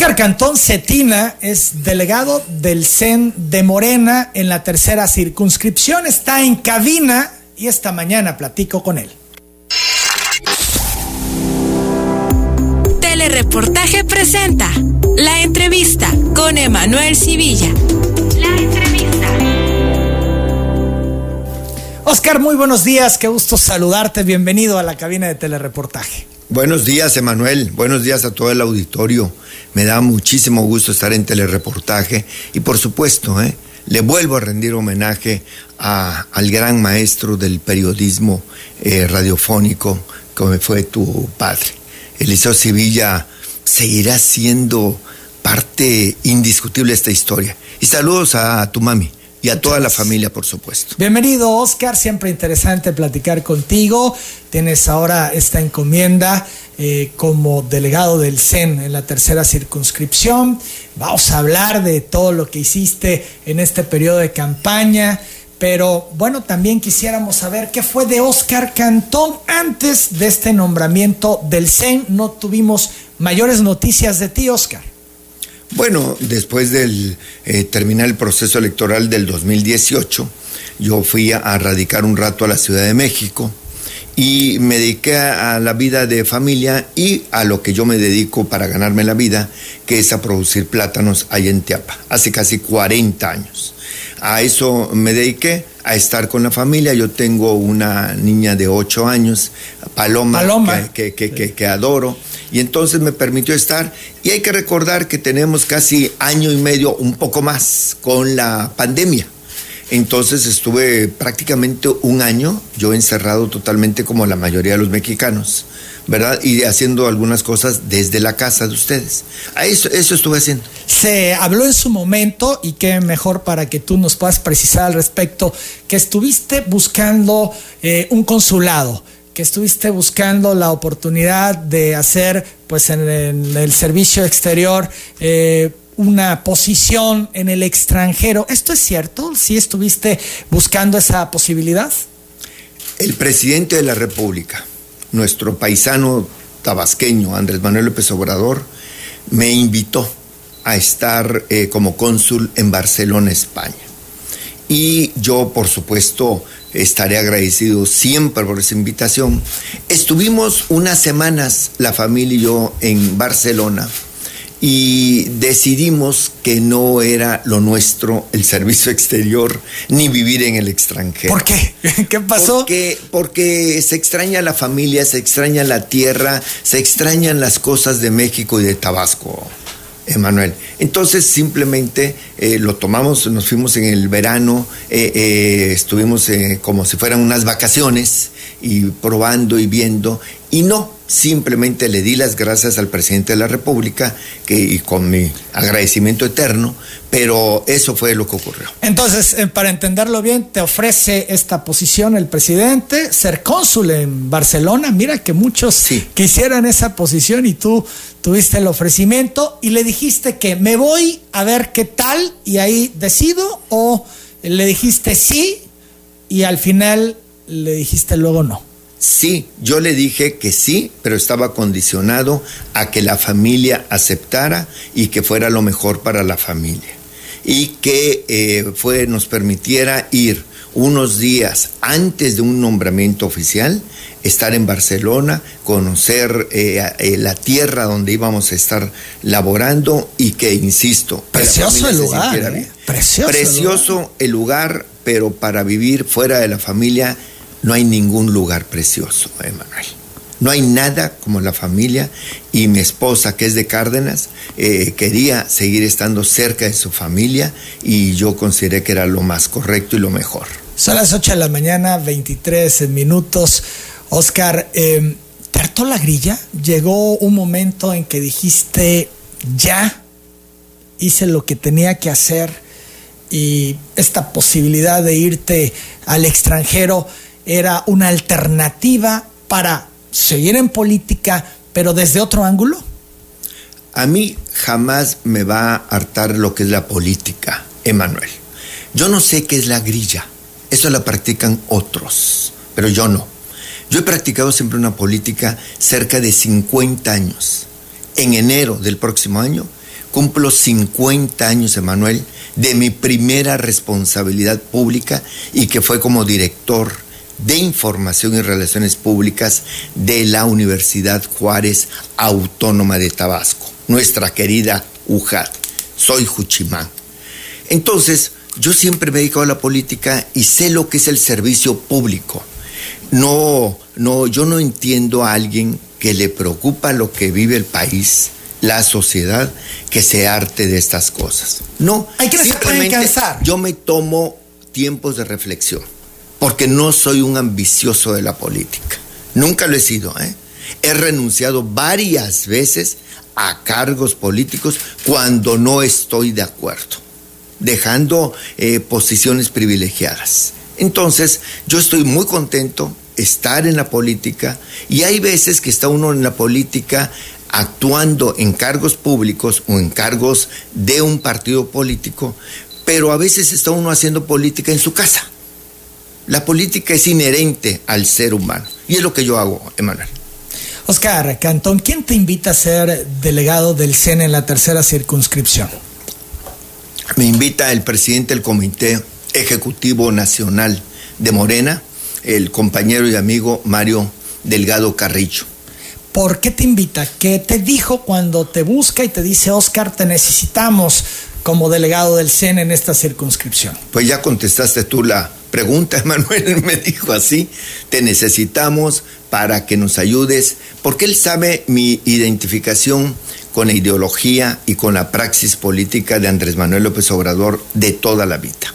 Oscar Cantón Cetina es delegado del CEN de Morena en la tercera circunscripción. Está en cabina y esta mañana platico con él. Telereportaje presenta la entrevista con Emanuel Civilla. La entrevista. Oscar, muy buenos días, qué gusto saludarte. Bienvenido a la cabina de Telereportaje. Buenos días, Emanuel. Buenos días a todo el auditorio. Me da muchísimo gusto estar en telereportaje y por supuesto, ¿eh? le vuelvo a rendir homenaje al gran maestro del periodismo eh, radiofónico, como fue tu padre. Eliseo Sevilla seguirá siendo parte indiscutible de esta historia. Y saludos a tu mami y a toda la familia, por supuesto. Bienvenido, Oscar. Siempre interesante platicar contigo. Tienes ahora esta encomienda eh, como delegado del CEN en la tercera circunscripción. Vamos a hablar de todo lo que hiciste en este periodo de campaña. Pero bueno, también quisiéramos saber qué fue de Oscar Cantón antes de este nombramiento del CEN. No tuvimos mayores noticias de ti, Oscar. Bueno, después del eh, terminar el proceso electoral del 2018, yo fui a, radicar un rato a la Ciudad de México y me dediqué a, la vida de familia y a lo que yo me dedico para ganarme la vida, que es a producir plátanos ahí en Teapa, hace casi 40 años. A eso me dediqué, a estar con la familia. Yo tengo una niña de 8 años, Paloma, Que, que, que, que adoro y entonces me permitió estar. Y hay que recordar que tenemos casi año y medio, un poco más, con la pandemia. Entonces estuve prácticamente un año yo encerrado totalmente como la mayoría de los mexicanos, ¿verdad? Y haciendo algunas cosas desde la casa de ustedes. Eso, eso estuve haciendo. Se habló en su momento, y qué mejor para que tú nos puedas precisar al respecto, que estuviste buscando eh, un consulado que estuviste buscando la oportunidad de hacer pues en, el servicio exterior eh, una posición en el extranjero. ¿Esto es cierto? ¿Sí estuviste buscando esa posibilidad? El presidente de la República, nuestro paisano tabasqueño Andrés Manuel López Obrador, me invitó a estar eh, como cónsul en Barcelona, España. Y yo, por supuesto, estaré agradecido siempre por esa invitación. Estuvimos unas semanas, la familia y yo, en Barcelona y decidimos que no era lo nuestro el servicio exterior ni vivir en el extranjero. ¿Por qué? ¿Qué pasó? Porque, porque se extraña la familia, se extraña la tierra, se extrañan las cosas de México y de Tabasco. Emanuel. Entonces simplemente eh, lo tomamos, nos fuimos en el verano, eh, eh, estuvimos como si fueran unas vacaciones y probando y viendo, y no, simplemente le di las gracias al presidente de la República que, y con mi agradecimiento eterno, pero eso fue lo que ocurrió. Entonces, eh, para entenderlo bien, te ofrece esta posición el presidente, ser cónsul en Barcelona. Mira que muchos quisieran esa posición y tú tuviste el ofrecimiento y le dijiste que me voy a ver qué tal y ahí decido o le dijiste sí y al final le dijiste luego no. Sí, yo le dije que sí, pero estaba condicionado a que la familia aceptara y que fuera lo mejor para la familia. Y que eh, fue, nos permitiera ir unos días antes de un nombramiento oficial, estar en Barcelona, conocer eh, eh, la tierra donde íbamos a estar laborando y que, insisto, precioso el lugar. Precioso, precioso el lugar, pero para vivir fuera de la familia no hay ningún lugar precioso, Emanuel. No hay nada como la familia y mi esposa, que es de Cárdenas, eh, quería seguir estando cerca de su familia y yo consideré que era lo más correcto y lo mejor. Son las 8 de la mañana, 23 minutos. Oscar, eh, ¿te hartó la grilla? Llegó un momento en que dijiste, ya hice lo que tenía que hacer y esta posibilidad de irte al extranjero era una alternativa para seguir en política, pero desde otro ángulo? A mí jamás me va a hartar lo que es la política, Emanuel. Yo no sé qué es la grilla, eso la practican otros, pero yo no. Yo he practicado siempre una política cerca de 50 años. En enero del próximo año Cumplo 50 años, Emanuel, de mi primera responsabilidad pública y que fue como director de Información y Relaciones Públicas de la Universidad Juárez Autónoma de Tabasco, nuestra querida UJAT. Soy Juchimán. Entonces, yo siempre me he dedicado a la política y sé lo que es el servicio público. No, no, yo no entiendo a alguien que le preocupa lo que vive el país, la sociedad, que se arte de estas cosas. No, hay que simplemente yo me tomo tiempos de reflexión, porque no soy un ambicioso de la política. Nunca lo he sido, ¿eh? He renunciado varias veces a cargos políticos cuando no estoy de acuerdo, dejando eh, posiciones privilegiadas. Entonces, yo estoy muy contento estar en la política y hay veces que está uno en la política actuando en cargos públicos o en cargos de un partido político, pero a veces está uno haciendo política en su casa. La política es inherente al ser humano y es lo que yo hago, Emanuel. Oscar Cantón, ¿quién te invita a ser delegado del CEN en la tercera circunscripción? Me invita el presidente del Comité Ejecutivo Nacional de Morena, el compañero y amigo Mario Delgado Carrillo. ¿Por qué te invita? ¿Qué te dijo cuando te busca y te dice, Oscar, te necesitamos como delegado del CEN en esta circunscripción? Pues ya contestaste tú la pregunta, Manuel me dijo así, te necesitamos para que nos ayudes, porque él sabe mi identificación con la ideología y con la praxis política de Andrés Manuel López Obrador de toda la vida.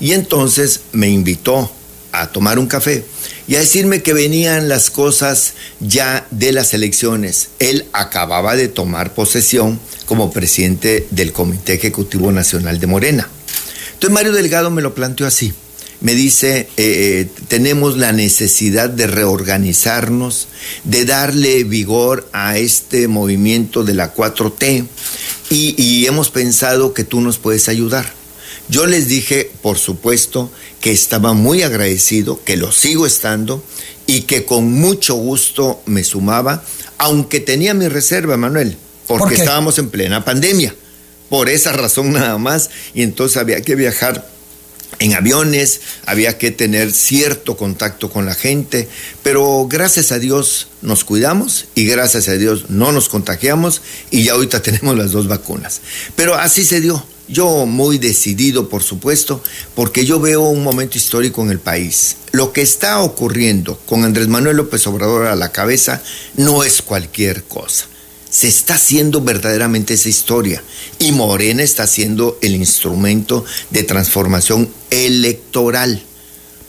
Y entonces me invitó a tomar un café y a decirme que venían las cosas ya de las elecciones. Él acababa de tomar posesión como presidente del Comité Ejecutivo Nacional de Morena. Entonces Mario Delgado me lo planteó así me dice, eh, eh, tenemos la necesidad de reorganizarnos, de darle vigor a este movimiento de la 4T y, y hemos pensado que tú nos puedes ayudar. Yo les dije, por supuesto, que estaba muy agradecido, que lo sigo estando y que con mucho gusto me sumaba, aunque tenía mi reserva, Manuel, porque estábamos en plena pandemia. Por esa razón nada más, y entonces había que viajar en aviones, había que tener cierto contacto con la gente, pero gracias a Dios nos cuidamos y gracias a Dios no nos contagiamos y ya ahorita tenemos las dos vacunas. Pero así se dio. Yo muy decidido, por supuesto, porque yo veo un momento histórico en el país. Lo que está ocurriendo con Andrés Manuel López Obrador a la cabeza no es cualquier cosa se está haciendo verdaderamente esa historia y Morena está siendo el instrumento de transformación electoral.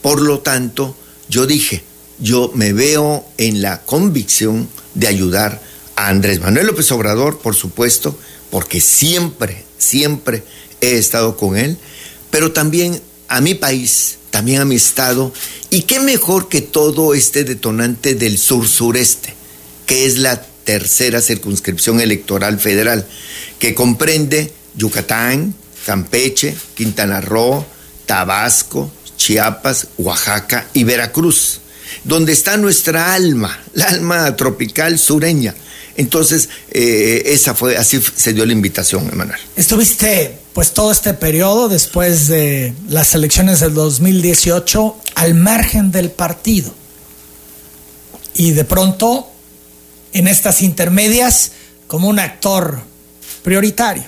Por lo tanto, yo dije, yo me veo en la convicción de ayudar a Andrés Manuel López Obrador, por supuesto, porque siempre, siempre he estado con él, pero también a mi país, también a mi estado, y qué mejor que todo este detonante del sur-sureste, que es la tercera circunscripción electoral federal, que comprende Yucatán, Campeche, Quintana Roo, Tabasco, Chiapas, Oaxaca y Veracruz, donde está nuestra alma, la alma tropical sureña. Entonces, eh, esa fue, así se dio la invitación, Emanuel. Estuviste, pues, todo este periodo después de las elecciones del 2018 al margen del partido. Y de pronto en estas intermedias como un actor prioritario.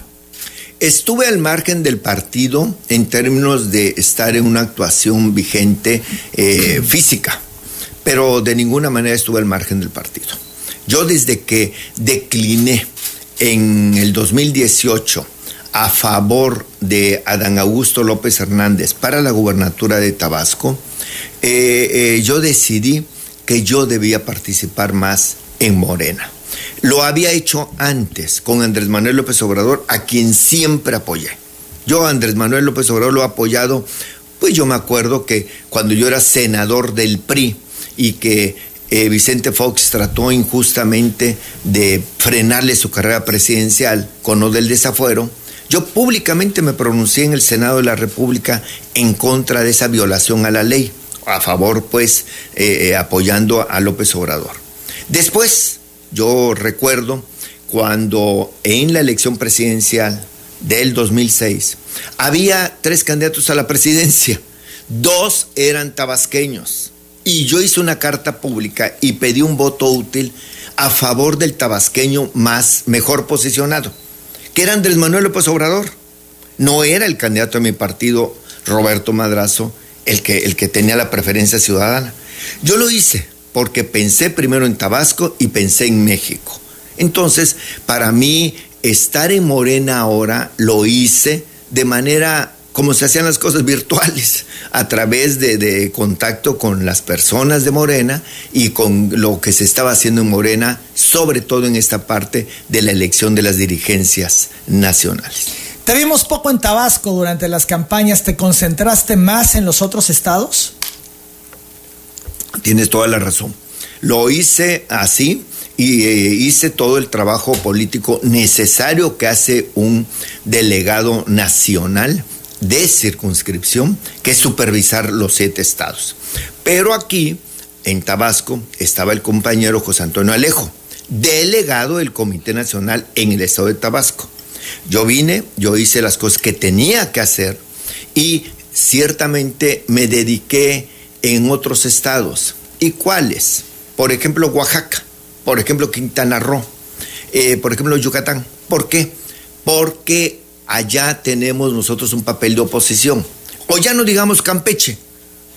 Estuve al margen del partido en términos de estar en una actuación vigente eh, física, pero de ninguna manera estuve al margen del partido. Yo desde que decliné en el 2018 a favor de Adán Augusto López Hernández para la gubernatura de Tabasco, eh, eh, yo decidí que yo debía participar más en Morena. Lo había hecho antes con Andrés Manuel López Obrador, a quien siempre apoyé. Yo Andrés Manuel López Obrador lo he apoyado, pues yo me acuerdo que cuando yo era senador del PRI y que eh, Vicente Fox trató injustamente de frenarle su carrera presidencial con lo del desafuero, yo públicamente me pronuncié en el Senado de la República en contra de esa violación a la ley, a favor pues eh, eh, apoyando a López Obrador. Después, yo recuerdo cuando en la elección presidencial del 2006 había tres candidatos a la presidencia, dos eran tabasqueños y yo hice una carta pública y pedí un voto útil a favor del tabasqueño más mejor posicionado, que era Andrés Manuel López Obrador. No era el candidato de mi partido, Roberto Madrazo, el que, el que tenía la preferencia ciudadana. Yo lo hice porque pensé primero en Tabasco y pensé en México. Entonces, para mí, estar en Morena ahora lo hice de manera como se hacían las cosas virtuales, a través de, contacto con las personas de Morena y con lo que se estaba haciendo en Morena, sobre todo en esta parte de la elección de las dirigencias nacionales. Te vimos poco en Tabasco durante las campañas, ¿te concentraste más en los otros estados? Tienes toda la razón. Lo hice así y eh, hice todo el trabajo político necesario que hace un delegado nacional de circunscripción, que es supervisar los siete estados. Pero aquí, en Tabasco, estaba el compañero José Antonio Alejo, delegado del Comité Nacional en el estado de Tabasco. Yo vine, yo hice las cosas que tenía que hacer y ciertamente me dediqué en otros estados. ¿Y cuáles? Por ejemplo, Oaxaca, por ejemplo, Quintana Roo, eh, por ejemplo, Yucatán. ¿Por qué? Porque allá tenemos nosotros un papel de oposición. O ya no digamos Campeche,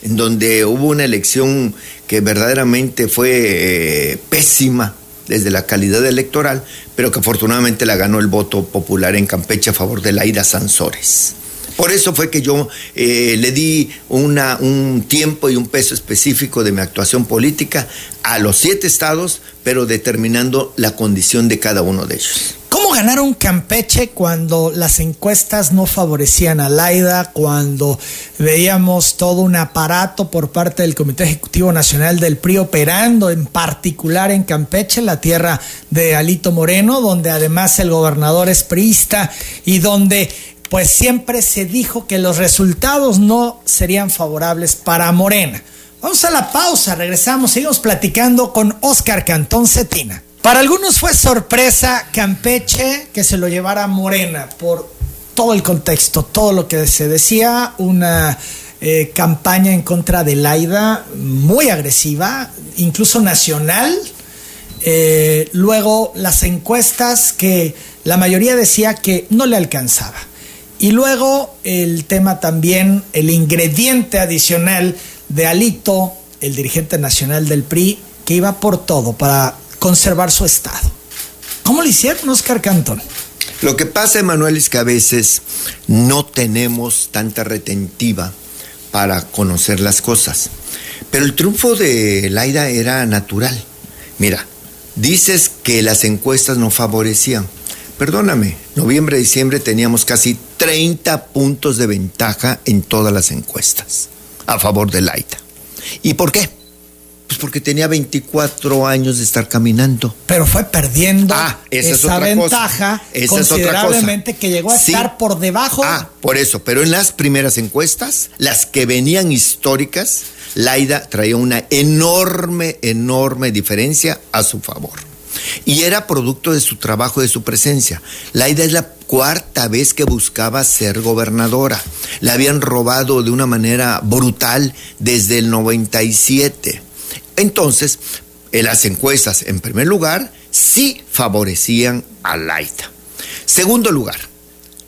en donde hubo una elección que verdaderamente fue eh, pésima desde la calidad electoral, pero que afortunadamente la ganó el voto popular en Campeche a favor de Laida Sansores. Por eso fue que yo eh, le di un tiempo y un peso específico de mi actuación política a los siete estados, pero determinando la condición de cada uno de ellos. ¿Cómo ganaron Campeche cuando las encuestas no favorecían a Laida, cuando veíamos todo un aparato por parte del Comité Ejecutivo Nacional del PRI operando en particular en Campeche, la tierra de Alito Moreno, donde además el gobernador es priista y donde pues siempre se dijo que los resultados no serían favorables para Morena. Vamos a la pausa, regresamos, seguimos platicando con Oscar Cantón Cetina. Para algunos fue sorpresa Campeche que se lo llevara Morena por todo el contexto, todo lo que se decía, una eh, campaña en contra de Laida muy agresiva, incluso nacional. Eh, luego las encuestas que la mayoría decía que no le alcanzaba. Y luego el tema también, el ingrediente adicional de Alito, el dirigente nacional del PRI, que iba por todo para conservar su estado. ¿Cómo lo hicieron, Oscar Cantón? Lo que pasa, Emanuel, es que a veces no tenemos tanta retentiva para conocer las cosas. Pero el triunfo de Laida era natural. Mira, dices que las encuestas no favorecían. Perdóname, noviembre, diciembre teníamos casi 30 puntos de ventaja en todas las encuestas a favor de Laida. ¿Y por qué? Pues porque tenía 24 años de estar caminando. Pero fue perdiendo ah, esa, ventaja considerablemente que llegó a estar por debajo. Ah, por eso. Pero en las primeras encuestas, las que venían históricas, Laida traía una enorme, enorme diferencia a su favor. Y era producto de su trabajo, de su presencia. Laida es la cuarta vez que buscaba ser gobernadora. La habían robado de una manera brutal desde el 97. Entonces, en las encuestas, en primer lugar, sí favorecían a Laida. Segundo lugar,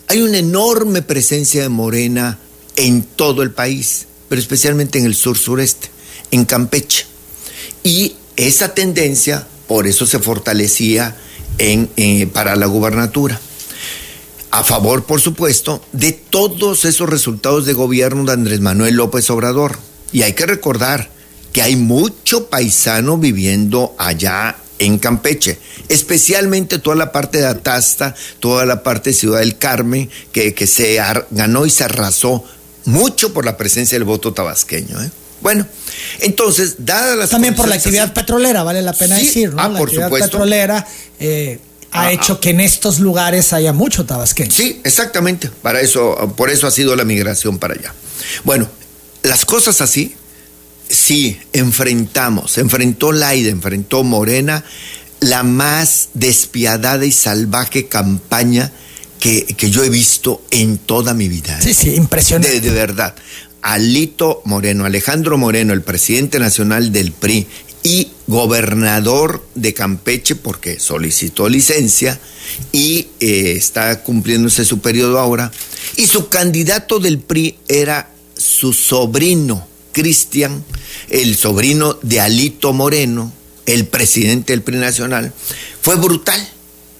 hay una enorme presencia de Morena en todo el país, pero especialmente en el sur sureste, en Campeche. Y esa tendencia por eso se fortalecía eh, para la gubernatura. A favor, por supuesto, de todos esos resultados de gobierno de Andrés Manuel López Obrador. Y hay que recordar que hay mucho paisano viviendo allá en Campeche, especialmente toda la parte de Atasta, toda la parte de Ciudad del Carmen, que, que se ganó y se arrasó mucho por la presencia del voto tabasqueño. ¿eh? Bueno, entonces, dadas las También por la actividad petrolera, vale la pena decir, ¿no? Ah, la por actividad supuesto. petrolera eh, ha ah, hecho ah. que en estos lugares haya mucho tabasqueño. Sí, exactamente. Para eso, por eso ha sido la migración para allá. Bueno, las cosas así, sí, enfrentamos, enfrentó Laida, enfrentó Morena la más despiadada y salvaje campaña que, yo he visto en toda mi vida. Sí, sí, impresionante. De, verdad. Alito Moreno, Alejandro Moreno, el presidente nacional del PRI y gobernador de Campeche, porque solicitó licencia y eh, está cumpliéndose su periodo ahora. Y su candidato del PRI era su sobrino, Cristian, el sobrino de Alito Moreno, el presidente del PRI nacional, fue brutal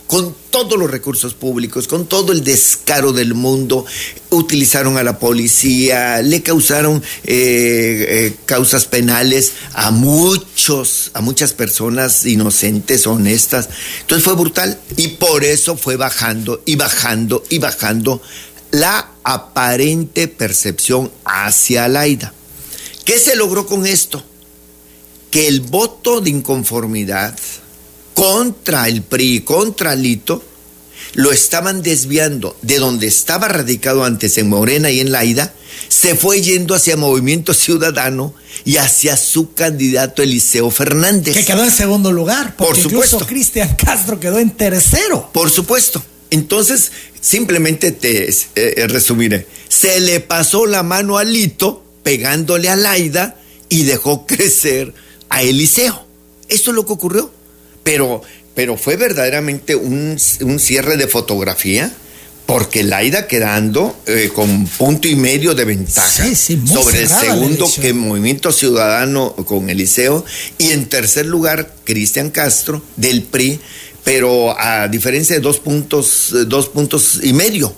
con todos los recursos públicos, con todo el descaro del mundo, utilizaron a la policía, le causaron eh, eh, causas penales a muchos, a muchas personas inocentes, honestas. Entonces fue brutal y por eso fue bajando y bajando y bajando la aparente percepción hacia Laida. ¿Qué se logró con esto? Que el voto de inconformidad contra el PRI, contra Lito, lo estaban desviando de donde estaba radicado antes en Morena y en Laida, se fue yendo hacia Movimiento Ciudadano y hacia su candidato Eliseo Fernández. Que quedó en segundo lugar, porque Por supuesto. Cristian Castro quedó en tercero. Por supuesto. Entonces, simplemente te eh, eh, resumiré. Se le pasó la mano a Lito pegándole a Laida y dejó crecer a Eliseo. Esto es lo que ocurrió pero, pero fue verdaderamente un, cierre de fotografía porque Laida quedando eh, con punto y medio de ventaja sobre el segundo que Movimiento Ciudadano con Eliseo y en tercer lugar Cristian Castro del PRI, pero a diferencia de dos puntos, dos puntos y medio.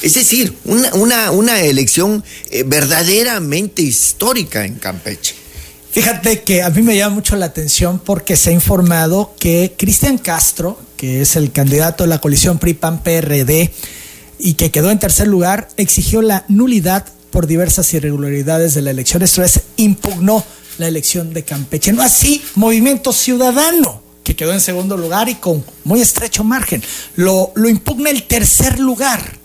Es decir, una, una, elección eh, verdaderamente histórica en Campeche. Fíjate que a mí me llama mucho la atención porque se ha informado que Cristian Castro, que es el candidato de la coalición PRI-PAN-PRD y que quedó en tercer lugar, exigió la nulidad por diversas irregularidades de la elección. Esto es, impugnó la elección de Campeche. No así, Movimiento Ciudadano, que quedó en segundo lugar y con muy estrecho margen. Lo, lo impugna el tercer lugar.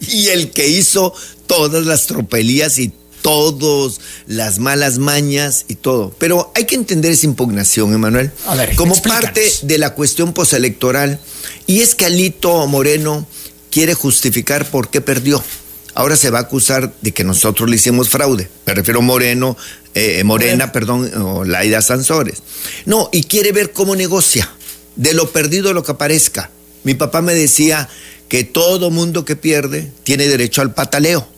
Y el que hizo todas las tropelías y todos, las malas mañas y todo. Pero hay que entender esa impugnación, Emanuel, como parte de la cuestión postelectoral. Y es que Alito Moreno quiere justificar por qué perdió. Ahora se va a acusar de que nosotros le hicimos fraude. Me refiero a Moreno, eh, Morena, perdón, o Laida Sansores. No, y quiere ver cómo negocia. De lo perdido lo que aparezca. Mi papá me decía que todo mundo que pierde tiene derecho al pataleo.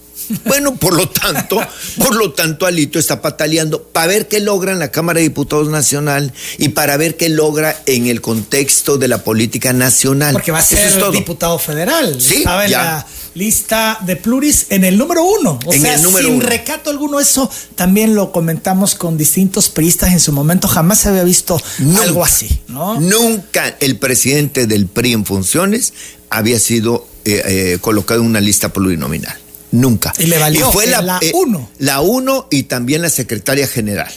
Bueno, por lo tanto, por lo tanto, Alito está pataleando para ver qué logra en la Cámara de Diputados Nacional y para ver qué logra en el contexto de la política nacional. Porque va a ser diputado federal. Sí, Estaba en la lista de pluris en el número uno. O sea, sin recato alguno, eso también lo comentamos con distintos periodistas en su momento. Jamás se había visto algo así, ¿no? Nunca el presidente del PRI en funciones había sido eh, eh, colocado en una lista plurinominal. Nunca. Y le valió fue la 1. Eh, la 1 y también la secretaria general.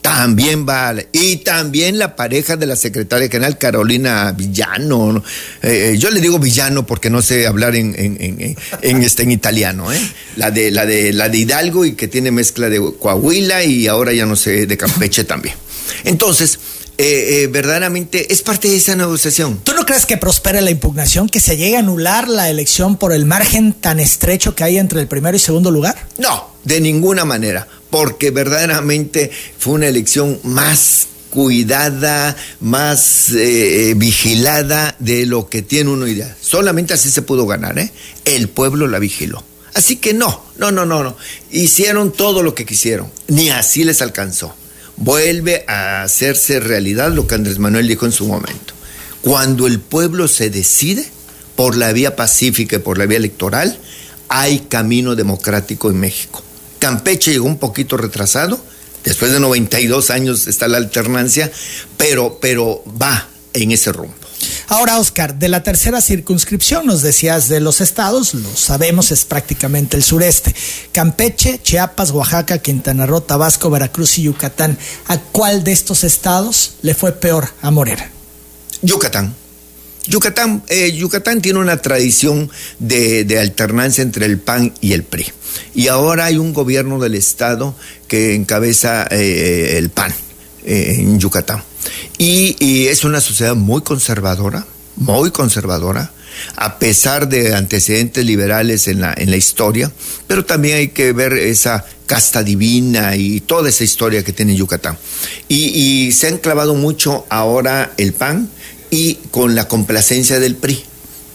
También vale. Y también la pareja de la secretaria general, Carolina Villano. Eh, eh, yo le digo Villano porque no sé hablar en, en, este, en italiano. ¿eh? La, de, la, de, la de Hidalgo y que tiene mezcla de Coahuila y ahora ya no sé, de Campeche también. Entonces, eh, eh, verdaderamente es parte de esa negociación. ¿Tú no crees que prospere la impugnación, que se llegue a anular la elección por el margen tan estrecho que hay entre el primero y segundo lugar? No, de ninguna manera, porque verdaderamente fue una elección más cuidada, más eh, vigilada de lo que tiene uno idea. Solamente así se pudo ganar, ¿eh? El pueblo la vigiló. Así que no, no, no, no, no. Hicieron todo lo que quisieron, ni así les alcanzó vuelve a hacerse realidad lo que Andrés Manuel dijo en su momento. Cuando el pueblo se decide por la vía pacífica y por la vía electoral, hay camino democrático en México. Campeche llegó un poquito retrasado, después de 92 años está la alternancia, pero, pero va en ese rumbo. Ahora, Oscar, de la tercera circunscripción, nos decías de los estados, lo sabemos, es prácticamente el sureste. Campeche, Chiapas, Oaxaca, Quintana Roo, Tabasco, Veracruz y Yucatán. ¿A cuál de estos estados le fue peor a Morena? Yucatán. Yucatán, eh, Yucatán tiene una tradición de, alternancia entre el PAN y el PRI. Y ahora hay un gobierno del Estado que encabeza eh, el PAN. Eh, en Yucatán. Y, es una sociedad muy conservadora, muy conservadora, a pesar de antecedentes liberales en la, en la historia, pero también hay que ver esa casta divina y toda esa historia que tiene Yucatán. Y, y se han clavado mucho ahora el PAN y con la complacencia del PRI.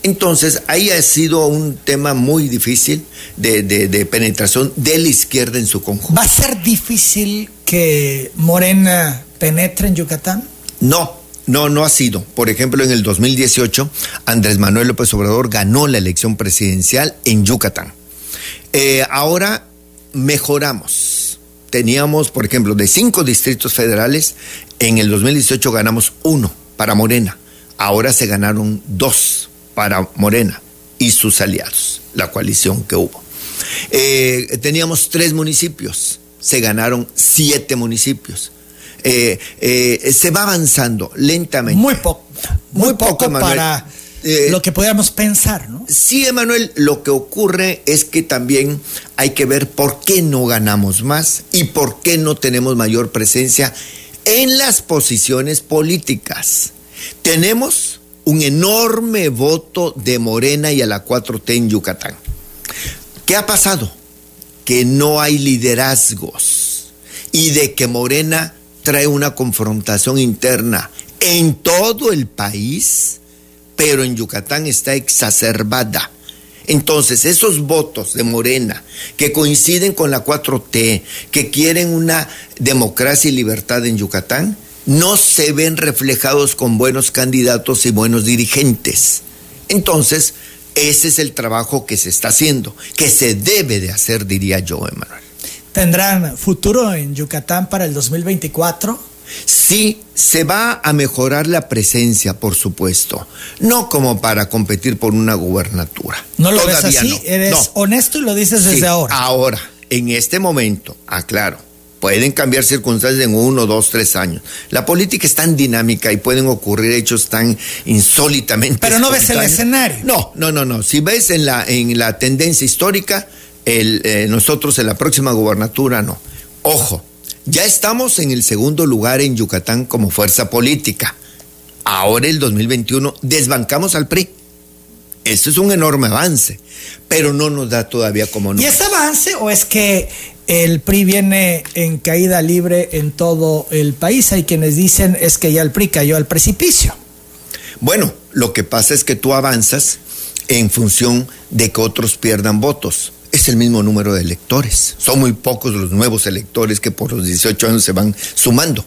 Entonces, ahí ha sido un tema muy difícil de, de, penetración de la izquierda en su conjunto. ¿Va a ser difícil que Morena penetre en Yucatán? No, no, no ha sido. Por ejemplo, en el 2018, Andrés Manuel López Obrador ganó la elección presidencial en Yucatán. Eh, ahora mejoramos. Teníamos, por ejemplo, de cinco distritos federales, en el 2018 ganamos uno para Morena. Ahora se ganaron dos para Morena y sus aliados, la coalición que hubo. Eh, teníamos tres municipios, se ganaron siete municipios. Eh, eh, se va avanzando lentamente. Muy poco, muy, poco, para lo que podíamos pensar, ¿no? Sí, Emanuel, lo que ocurre es que también hay que ver por qué no ganamos más y por qué no tenemos mayor presencia en las posiciones políticas. Tenemos un enorme voto de Morena y a la 4T en Yucatán. ¿Qué ha pasado? Que no hay liderazgos y de que Morena trae una confrontación interna en todo el país, pero en Yucatán está exacerbada. Entonces, esos votos de Morena que coinciden con la 4T, que quieren una democracia y libertad en Yucatán, no se ven reflejados con buenos candidatos y buenos dirigentes. Entonces, ese es el trabajo que se está haciendo, que se debe de hacer, diría yo, Emanuel. ¿Tendrán futuro en Yucatán para el 2024? Sí, se va a mejorar la presencia, por supuesto. No como para competir por una gubernatura. ¿No lo ves así? ¿Eres honesto y lo dices desde ahora? Ahora, en este momento, aclaro Pueden cambiar circunstancias en uno, dos, tres años. La política es tan dinámica y pueden ocurrir hechos tan insólitamente. Pero no ves el escenario. No, no, no, no. Si ves en la, en la tendencia histórica, el, eh, nosotros en la próxima gubernatura no. Ojo, ya estamos en el segundo lugar en Yucatán como fuerza política. Ahora el 2021 desbancamos al PRI. Esto es un enorme avance, pero no nos da todavía como ¿Y ese avance o es que el PRI viene en caída libre en todo el país? Hay quienes dicen es que ya el PRI cayó al precipicio. Bueno, lo que pasa es que tú avanzas en función de que otros pierdan votos. Es el mismo número de electores. Son muy pocos los nuevos electores que por los 18 años se van sumando.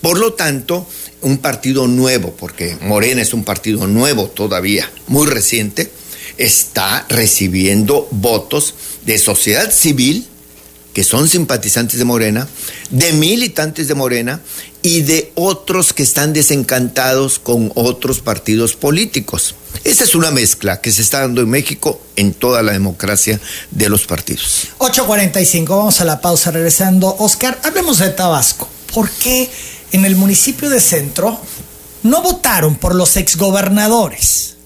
Por lo tanto, un partido nuevo, porque Morena es un partido nuevo todavía, muy reciente, está recibiendo votos de sociedad civil, que son simpatizantes de Morena, de militantes de Morena y de otros que están desencantados con otros partidos políticos. Esa es una mezcla que se está dando en México en toda la democracia de los partidos. 8.45, vamos a la pausa regresando. Oscar, hablemos de Tabasco. ¿Por qué en el municipio de Centro no votaron por los exgobernadores.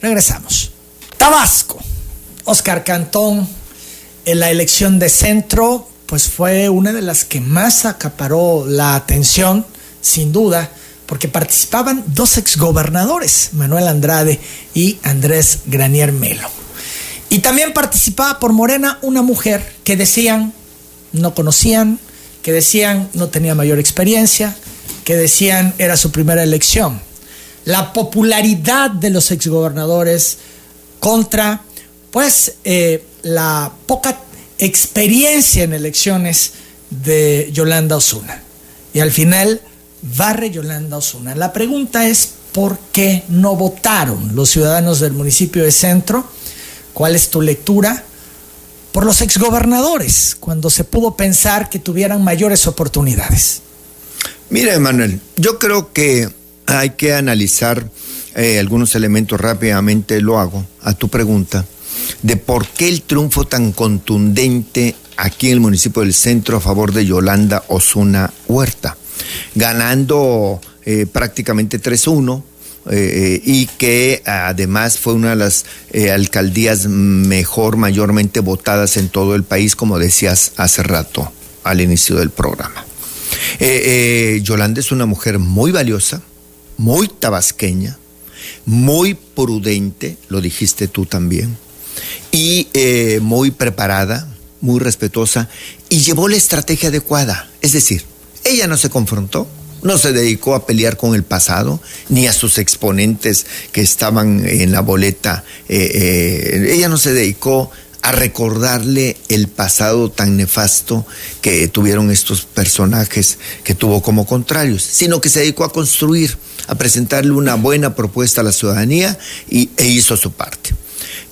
Regresamos. Tabasco. Oscar Cantón, en la elección de Centro, pues fue una de las que más acaparó la atención, sin duda, porque participaban dos exgobernadores, Manuel Andrade y Andrés Granier Melo. Y también participaba por Morena una mujer que decían no conocían, que decían no tenía mayor experiencia, que decían era su primera elección. La popularidad de los exgobernadores contra, pues, eh, la poca experiencia en elecciones de Yolanda Osuna. Y al final, barre Yolanda Osuna. La pregunta es, ¿por qué no votaron los ciudadanos del municipio de Centro? ¿Cuál es tu lectura? Por los exgobernadores, cuando se pudo pensar que tuvieran mayores oportunidades. Mira, Emanuel, yo creo que hay que analizar eh, algunos elementos rápidamente, lo hago, a tu pregunta, de por qué el triunfo tan contundente aquí en el municipio del centro a favor de Yolanda Osuna Huerta, ganando eh, prácticamente 3-1. Eh, y que además fue una de las alcaldías mejor, mayormente votadas en todo el país, como decías hace rato al inicio del programa. Eh, Yolanda es una mujer muy valiosa, muy tabasqueña, muy prudente, lo dijiste tú también, y muy preparada, muy respetuosa, y llevó la estrategia adecuada. Es decir, ella no se confrontó, no se dedicó a pelear con el pasado, ni a sus exponentes que estaban en la boleta. Eh, eh, ella no se dedicó a recordarle el pasado tan nefasto que tuvieron estos personajes que tuvo como contrarios, sino que se dedicó a construir, a presentarle una buena propuesta a la ciudadanía y, e hizo su parte.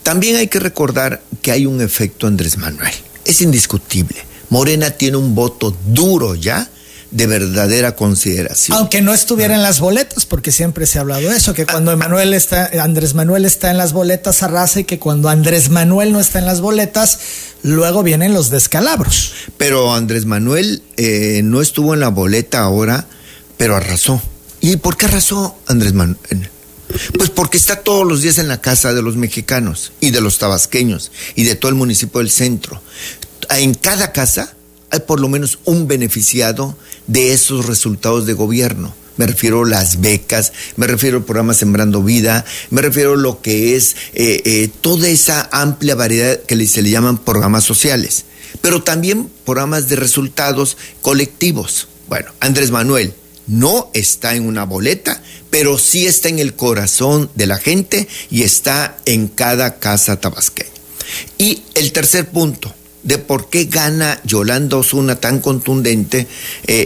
También hay que recordar que hay un efecto Andrés Manuel. Es indiscutible. Morena tiene un voto duro ya de verdadera consideración. Aunque no estuviera en las boletas, porque siempre se ha hablado de eso, que cuando Emanuel está, Andrés Manuel está en las boletas arrasa y que cuando Andrés Manuel no está en las boletas, luego vienen los descalabros. Pero Andrés Manuel eh, no estuvo en la boleta ahora, pero arrasó. ¿Y por qué arrasó Andrés Manuel? Pues porque está todos los días en la casa de los mexicanos y de los tabasqueños y de todo el municipio del centro. En cada casa hay por lo menos un beneficiado de esos resultados de gobierno. Me refiero a las becas, me refiero al programa Sembrando Vida, me refiero a lo que es eh, eh, toda esa amplia variedad que se le llaman programas sociales, pero también programas de resultados colectivos. Bueno, Andrés Manuel no está en una boleta, pero sí está en el corazón de la gente y está en cada casa tabasqueña. Y el tercer punto, de por qué gana Yolanda Osuna tan contundente eh,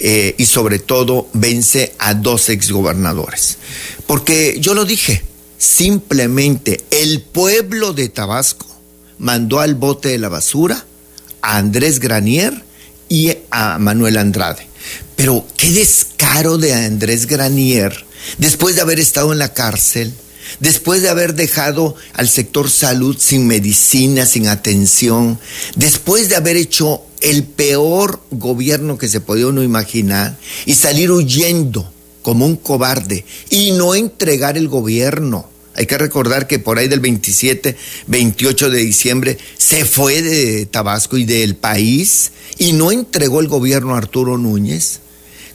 eh, y sobre todo vence a dos exgobernadores. Porque yo lo dije, simplemente el pueblo de Tabasco mandó al bote de la basura a Andrés Granier y a Manuel Andrade. Pero qué descaro de Andrés Granier, después de haber estado en la cárcel, después de haber dejado al sector salud sin medicina, sin atención, después de haber hecho el peor gobierno que se podía uno imaginar y salir huyendo como un cobarde y no entregar el gobierno. Hay que recordar que por ahí del 27, 28 de diciembre se fue de Tabasco y del país y no entregó el gobierno a Arturo Núñez.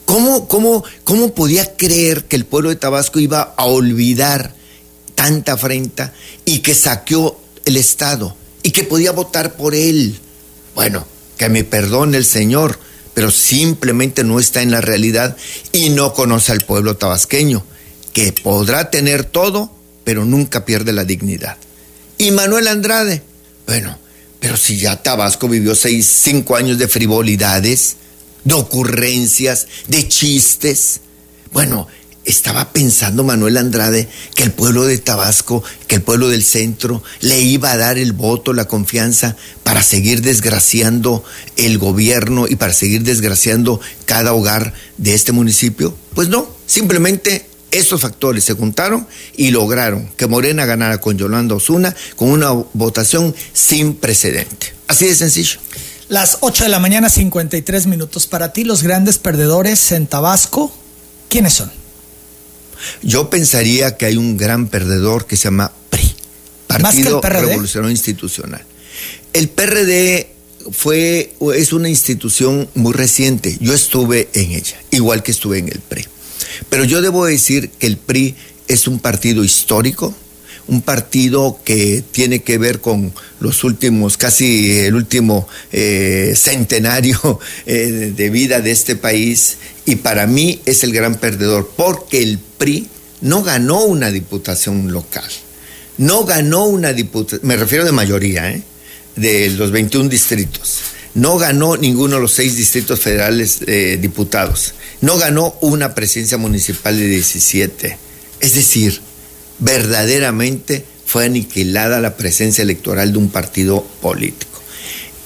¿Cómo, cómo, cómo podía creer que el pueblo de Tabasco iba a olvidar tanta afrenta y que saqueó el Estado y que podía votar por él. Bueno, que me perdone el Señor, pero simplemente no está en la realidad y no conoce al pueblo tabasqueño, que podrá tener todo, pero nunca pierde la dignidad. Y Manuel Andrade, bueno, pero si ya Tabasco vivió seis, cinco años de frivolidades, de ocurrencias, de chistes, bueno, estaba pensando Manuel Andrade que el pueblo de Tabasco, que el pueblo del centro le iba a dar el voto, la confianza para seguir desgraciando el gobierno y para seguir desgraciando cada hogar de este municipio? Pues no, simplemente esos factores se juntaron y lograron que Morena ganara con Yolanda Osuna con una votación sin precedente. Así de sencillo. Las 8 de la mañana, 53 minutos. Para ti, los grandes perdedores en Tabasco, ¿quiénes son? Yo pensaría que hay un gran perdedor que se llama PRI, Partido Revolucionario Institucional. El PRD fue, es una institución muy reciente. Yo estuve en ella, igual que estuve en el PRI. Pero yo debo decir que el PRI es un partido histórico, un partido que tiene que ver con los últimos, casi el último eh, centenario eh, de vida de este país. Y para mí es el gran perdedor porque el PRI no ganó una diputación local, no ganó una diputación, me refiero de mayoría, ¿eh? de los 21 distritos, no ganó ninguno de los seis distritos federales diputados, no ganó una presidencia municipal de 17. Es decir, verdaderamente fue aniquilada la presencia electoral de un partido político.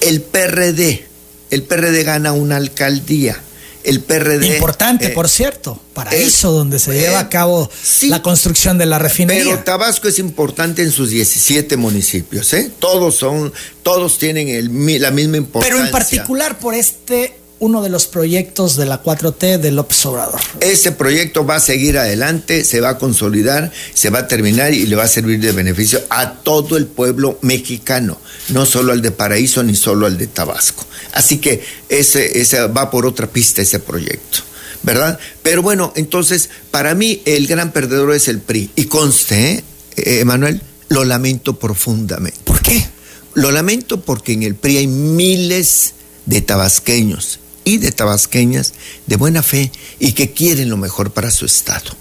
El PRD, el PRD gana una alcaldía. El PRD. Importante, eh, por cierto, para eso donde se lleva a cabo la construcción de la refinería. Pero Tabasco es importante en sus 17 municipios, ¿eh? Todos son, todos tienen el, la misma importancia. Pero en particular por este uno de los proyectos de la 4T de López Obrador. Ese proyecto va a seguir adelante, se va a consolidar, se va a terminar y le va a servir de beneficio a todo el pueblo mexicano, no solo al de Paraíso ni solo al de Tabasco. Así que ese, ese va por otra pista ese proyecto. ¿Verdad? Pero bueno, entonces, para mí el gran perdedor es el PRI. Y conste, ¿eh, Emanuel, lo lamento profundamente. ¿Por qué? Lo lamento porque en el PRI hay miles de tabasqueños y de tabasqueñas de buena fe y que quieren lo mejor para su estado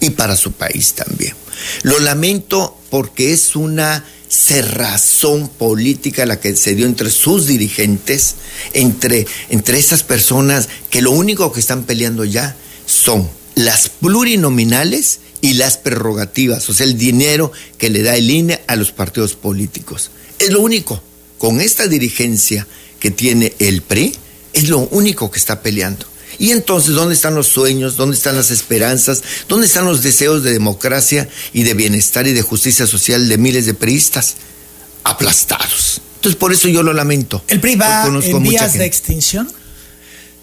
y para su país también. Lo lamento porque es una cerrazón política la que se dio entre sus dirigentes, entre, entre esas personas que lo único que están peleando ya son las plurinominales y las prerrogativas, o sea, el dinero que le da el INE a los partidos políticos. Es lo único. Con esta dirigencia que tiene el PRI, es lo único que está peleando. Y entonces, ¿dónde están los sueños? ¿Dónde están las esperanzas? ¿Dónde están los deseos de democracia y de bienestar y de justicia social de miles de priistas? Aplastados. Entonces, por eso yo lo lamento. ¿El PRI va en vías de extinción?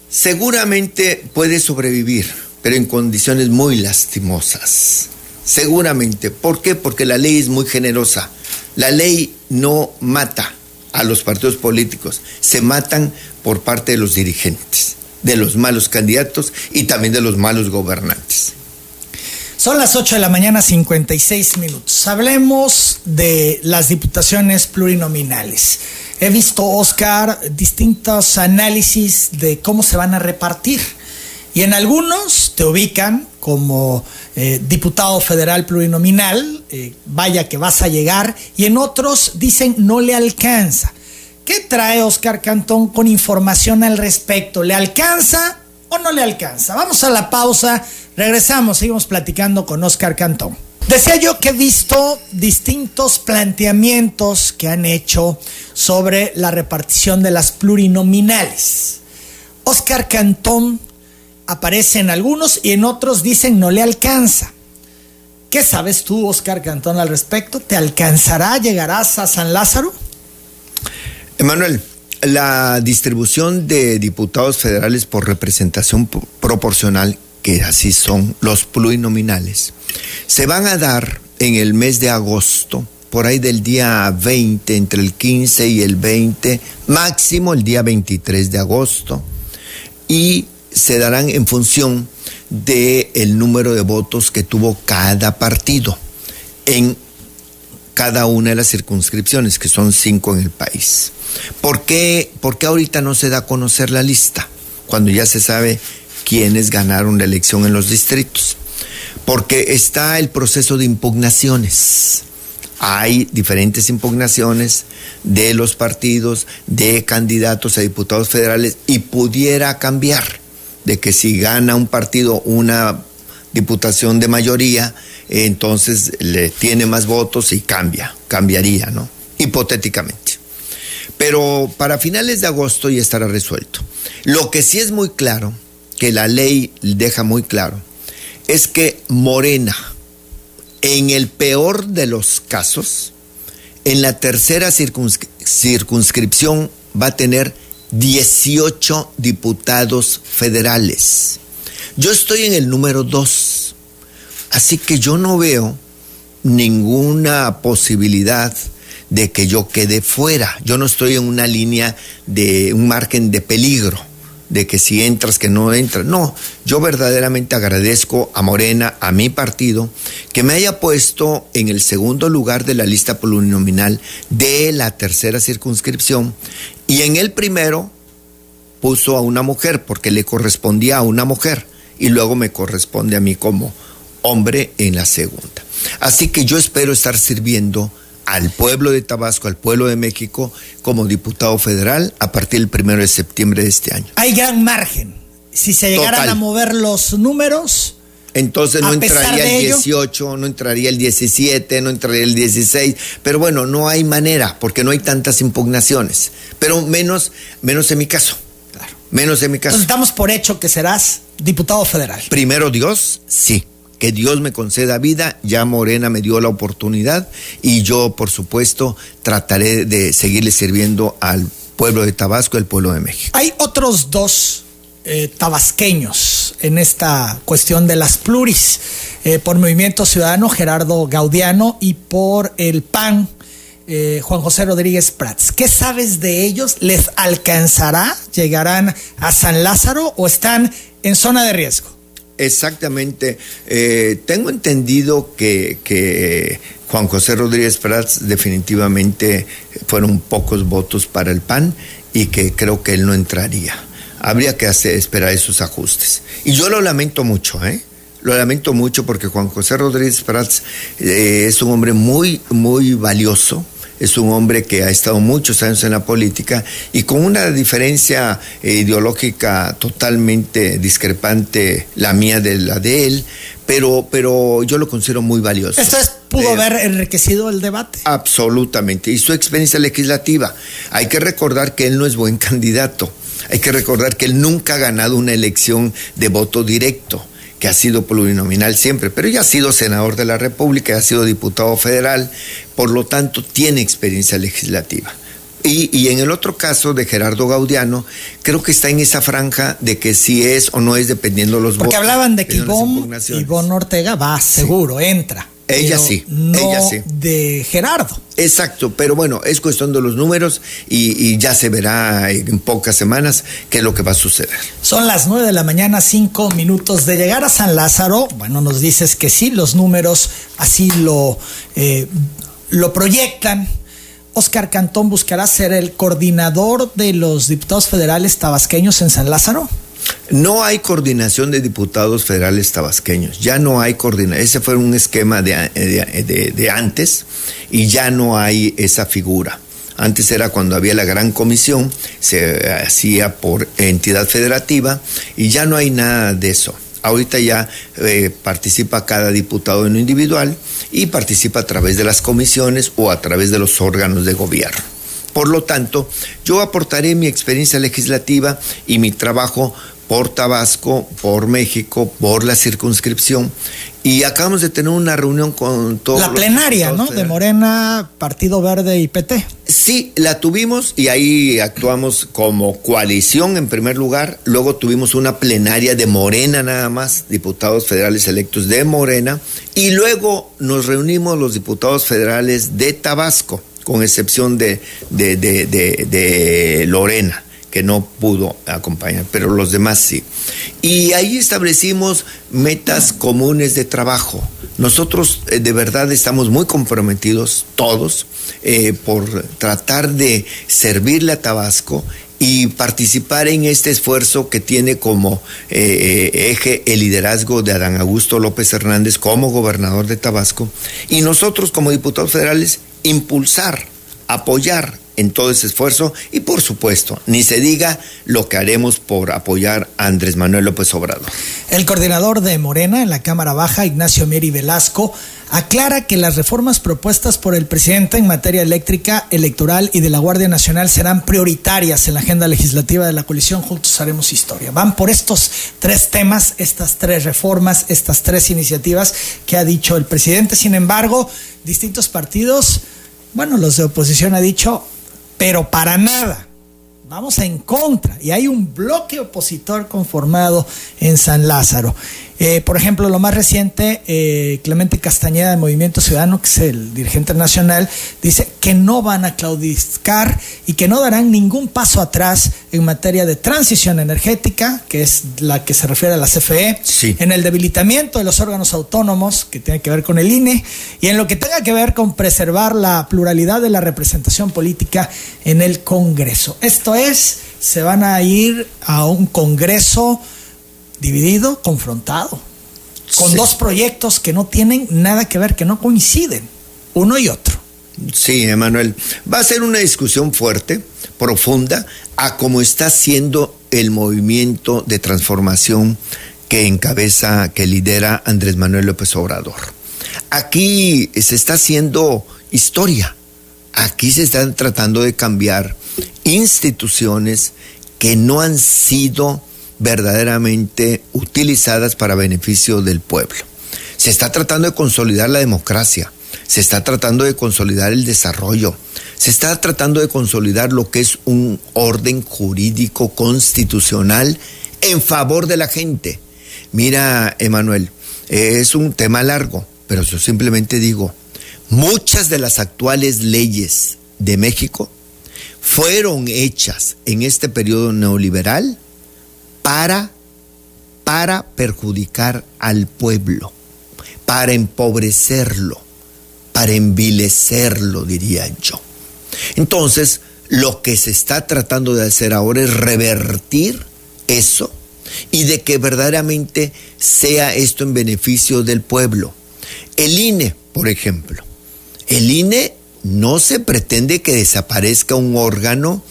Seguramente puede sobrevivir, pero en condiciones muy lastimosas. Seguramente. ¿Por qué? Porque la ley es muy generosa. La ley no mata a los partidos políticos, se matan por parte de los dirigentes, de los malos candidatos y también de los malos gobernantes. Son las 8 de la mañana, 56 minutos. Hablemos de las diputaciones plurinominales. He visto, Oscar, distintos análisis de cómo se van a repartir. Y en algunos te ubican como eh, diputado federal plurinominal, eh, vaya que vas a llegar, y en otros dicen no le alcanza. ¿Qué trae Oscar Cantón con información al respecto? ¿Le alcanza o no le alcanza? Vamos a la pausa, regresamos, seguimos platicando con Oscar Cantón. Decía yo que he visto distintos planteamientos que han hecho sobre la repartición de las plurinominales. Oscar Cantón aparece en algunos y en otros dicen no le alcanza. ¿Qué sabes tú, Oscar Cantón, al respecto? ¿Te alcanzará? ¿Llegarás a San Lázaro? Emanuel, la distribución de diputados federales por representación proporcional, que así son los plurinominales, se van a dar en el mes de agosto, por ahí del día 20, entre el 15 y el 20, máximo el día 23 de agosto, y se darán en función del el número de votos que tuvo cada partido en cada una de las circunscripciones, que son cinco en el país. ¿Por qué, ¿Por qué ahorita no se da a conocer la lista? Cuando ya se sabe quiénes ganaron la elección en los distritos. Porque está el proceso de impugnaciones. Hay diferentes impugnaciones de los partidos, de candidatos a diputados federales y pudiera cambiar de que si gana un partido una diputación de mayoría, entonces le tiene más votos y cambia, cambiaría, ¿no? Hipotéticamente. Pero para finales de agosto ya estará resuelto. Lo que sí es muy claro, que la ley deja muy claro, es que Morena, en el peor de los casos, en la tercera circunscripción va a tener 18 diputados federales. Yo estoy en el número 2, así que yo no veo ninguna posibilidad de que yo quede fuera. Yo no estoy en una línea de un margen de peligro, de que si entras, que no entras. No, yo verdaderamente agradezco a Morena, a mi partido, que me haya puesto en el segundo lugar de la lista plurinominal de la tercera circunscripción y en el primero puso a una mujer porque le correspondía a una mujer y luego me corresponde a mí como hombre en la segunda. Así que yo espero estar sirviendo al pueblo de Tabasco, al pueblo de México, como diputado federal a partir del primero de septiembre de este año. Hay gran margen. Si se llegaran a mover los números. Entonces no entraría el 18, no entraría el 17, no entraría el 16. Pero bueno, no hay manera, porque no hay tantas impugnaciones. Pero menos, menos en mi caso. Claro. Menos en mi caso. Entonces damos por hecho que serás diputado federal. Primero Dios, sí que Dios me conceda vida, ya Morena me dio la oportunidad y yo, por supuesto, trataré de seguirle sirviendo al pueblo de Tabasco, el pueblo de México. Hay otros dos eh, tabasqueños en esta cuestión de las pluris, eh, por Movimiento Ciudadano Gerardo Gaudiano y por el PAN eh, Juan José Rodríguez Prats. ¿Qué sabes de ellos? ¿Les alcanzará? ¿Llegarán a San Lázaro o están en zona de riesgo? Exactamente. Eh, tengo entendido que, que, Juan José Rodríguez Prats definitivamente fueron pocos votos para el PAN y que creo que él no entraría. Habría que hacer, esperar esos ajustes. Y yo lo lamento mucho, ¿eh? Lo lamento mucho porque Juan José Rodríguez Prats eh, es un hombre muy, muy valioso es un hombre que ha estado muchos años en la política y con una diferencia eh, ideológica totalmente discrepante, la mía de la de él, pero, pero yo lo considero muy valioso. ¿Esto es, pudo haber enriquecido el debate? Absolutamente. Y su experiencia legislativa. Hay que recordar que él no es buen candidato. Hay que recordar que él nunca ha ganado una elección de voto directo que ha sido plurinominal siempre, pero ya ha sido senador de la República, ya ha sido diputado federal, por lo tanto tiene experiencia legislativa. Y, en el otro caso de Gerardo Gaudiano, creo que está en esa franja de que si es o no es dependiendo los votos. Porque hablaban de que Ivonne, Ortega va, seguro, entra. Ella sí, no ella sí. De Gerardo. Exacto, pero bueno, es cuestión de los números y, ya se verá en pocas semanas qué es lo que va a suceder. Son las nueve de la mañana, cinco minutos de llegar a San Lázaro. Bueno, nos dices que sí, los números así lo, eh, lo proyectan. Oscar Cantón buscará ser el coordinador de los diputados federales tabasqueños en San Lázaro. No hay coordinación de diputados federales tabasqueños, ya no hay coordinación. Ese fue un esquema de, antes y ya no hay esa figura. Antes era cuando había la gran comisión, se hacía por entidad federativa y ya no hay nada de eso. Ahorita ya eh, participa cada diputado en lo individual y participa a través de las comisiones o a través de los órganos de gobierno. Por lo tanto, yo aportaré mi experiencia legislativa y mi trabajo por Tabasco, por México, por la circunscripción. Y acabamos de tener una reunión con todos. La plenaria, ¿no? De Morena, Partido Verde y PT. Sí, la tuvimos y ahí actuamos como coalición en primer lugar. Luego tuvimos una plenaria de Morena nada más, diputados federales electos de Morena. Y luego nos reunimos los diputados federales de Tabasco, con excepción de, de, de, de Lorena que no pudo acompañar, pero los demás sí. Y ahí establecimos metas comunes de trabajo. Nosotros eh, de verdad estamos muy comprometidos, todos, eh, por tratar de servirle a Tabasco y participar en este esfuerzo que tiene como eh, eje el liderazgo de Adán Augusto López Hernández como gobernador de Tabasco y nosotros como diputados federales impulsar, apoyar en todo ese esfuerzo y por supuesto, ni se diga lo que haremos por apoyar a Andrés Manuel López Obrador. El coordinador de Morena en la Cámara Baja, Ignacio Mieri Velasco, aclara que las reformas propuestas por el presidente en materia eléctrica, electoral y de la Guardia Nacional serán prioritarias en la agenda legislativa de la coalición Juntos Haremos Historia. Van por estos tres temas, estas tres reformas, estas tres iniciativas que ha dicho el presidente. Sin embargo, distintos partidos, bueno, los de oposición ha dicho, pero para nada. Vamos en contra. Y hay un bloque opositor conformado en San Lázaro. Eh, por ejemplo, lo más reciente, eh, Clemente Castañeda de Movimiento Ciudadano, que es el dirigente nacional, dice que no van a claudicar y que no darán ningún paso atrás en materia de transición energética, que es la que se refiere a la CFE, en el debilitamiento de los órganos autónomos, que tiene que ver con el INE, y en lo que tenga que ver con preservar la pluralidad de la representación política en el Congreso. Esto es, se van a ir a un Congreso dividido, confrontado, con dos proyectos que no tienen nada que ver, que no coinciden, uno y otro. Sí, Emanuel, va a ser una discusión fuerte, profunda, a cómo está siendo el movimiento de transformación que encabeza, que lidera Andrés Manuel López Obrador. Aquí se está haciendo historia, aquí se están tratando de cambiar instituciones que no han sido verdaderamente utilizadas para beneficio del pueblo. Se está tratando de consolidar la democracia. se está tratando de consolidar el desarrollo, se está tratando de consolidar lo que es un orden jurídico constitucional en favor de la gente. Mira, Emanuel, es un tema largo, pero yo simplemente digo, muchas de las actuales leyes de México fueron hechas en este periodo neoliberal para, para perjudicar al pueblo, para empobrecerlo, para envilecerlo, diría yo. Entonces, lo que se está tratando de hacer ahora es revertir eso y de que verdaderamente sea esto en beneficio del pueblo. El INE, por ejemplo, el INE no se pretende que desaparezca un órgano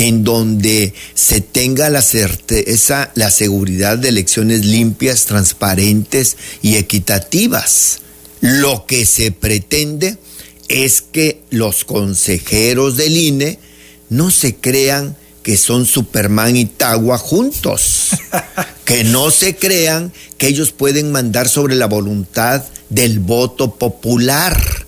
en donde se tenga la certeza, la seguridad de elecciones limpias, transparentes y equitativas. Lo que se pretende es que los consejeros del INE no se crean que son Superman y Tagua juntos. que no se crean que ellos pueden mandar sobre la voluntad del voto popular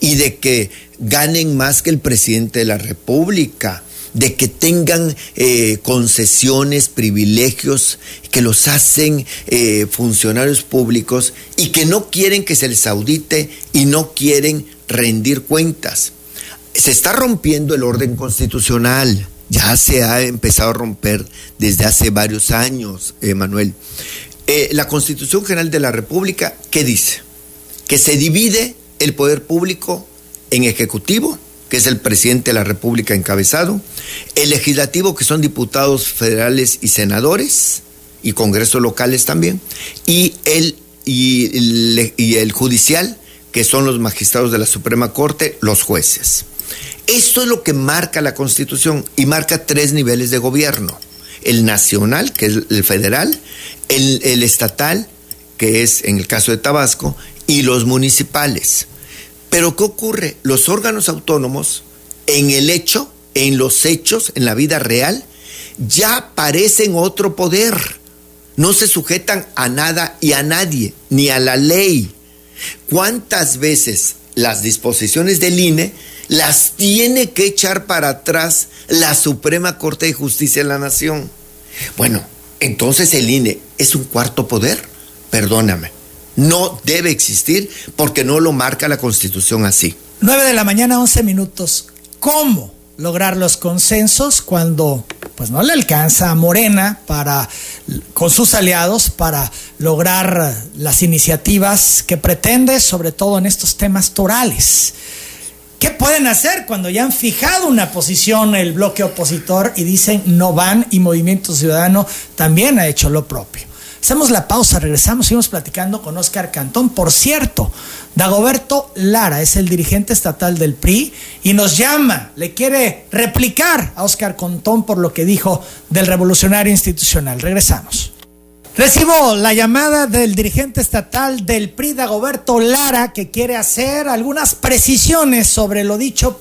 y de que ganen más que el presidente de la República, de que tengan eh, concesiones, privilegios que los hacen eh, funcionarios públicos y que no quieren que se les audite y no quieren rendir cuentas. Se está rompiendo el orden constitucional ya se ha empezado a romper desde hace varios años, Manuel. Eh, la Constitución General de la República, ¿qué dice? Que se divide el poder público en ejecutivo, que es el presidente de la República encabezado, el legislativo, que son diputados federales y senadores, y congresos locales también, y el, y el judicial, que son los magistrados de la Suprema Corte, los jueces. Esto es lo que marca la Constitución y marca tres niveles de gobierno. El nacional, que es el federal, el, estatal, que es en el caso de Tabasco, y los municipales. Pero ¿qué ocurre? Los órganos autónomos, en el hecho, en los hechos, en la vida real, ya parecen otro poder. No se sujetan a nada y a nadie, ni a la ley. ¿Cuántas veces las disposiciones del INE las tiene que echar para atrás la Suprema Corte de Justicia de la Nación. Bueno, entonces el INE es un cuarto poder, perdóname. No debe existir porque no lo marca la Constitución así. 9 de la mañana, 11 minutos. ¿Cómo lograr los consensos cuando pues no le alcanza a Morena para con sus aliados para lograr las iniciativas que pretende, sobre todo en estos temas torales? ¿Qué pueden hacer cuando ya han fijado una posición el bloque opositor y dicen no van y Movimiento Ciudadano también ha hecho lo propio? Hacemos la pausa, regresamos, seguimos platicando con Oscar Cantón. Por cierto, Dagoberto Lara es el dirigente estatal del PRI y nos llama, le quiere replicar a Oscar Cantón por lo que dijo del revolucionario institucional. Regresamos. Recibo la llamada del dirigente estatal del PRI, Dagoberto Lara, que quiere hacer algunas precisiones sobre lo dicho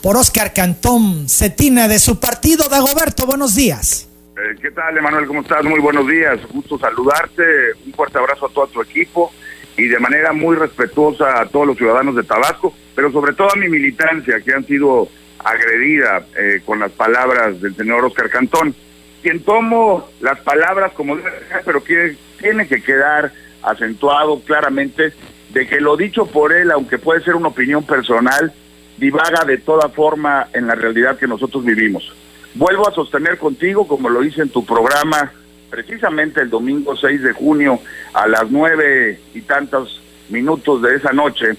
por Oscar Cantón Cetina de su partido. Dagoberto, buenos días. Eh, ¿Qué tal, Emanuel? ¿Cómo estás? Muy buenos días. Gusto saludarte. Un fuerte abrazo a todo tu equipo y de manera muy respetuosa a todos los ciudadanos de Tabasco, pero sobre todo a mi militancia que han sido agredida eh, con las palabras del señor Oscar Cantón quien tomo las palabras como debe ser, pero que tiene que quedar acentuado claramente de que lo dicho por él, aunque puede ser una opinión personal, divaga de toda forma en la realidad que nosotros vivimos. Vuelvo a sostener contigo, como lo hice en tu programa, precisamente el domingo 6 de junio a las nueve y tantos minutos de esa noche,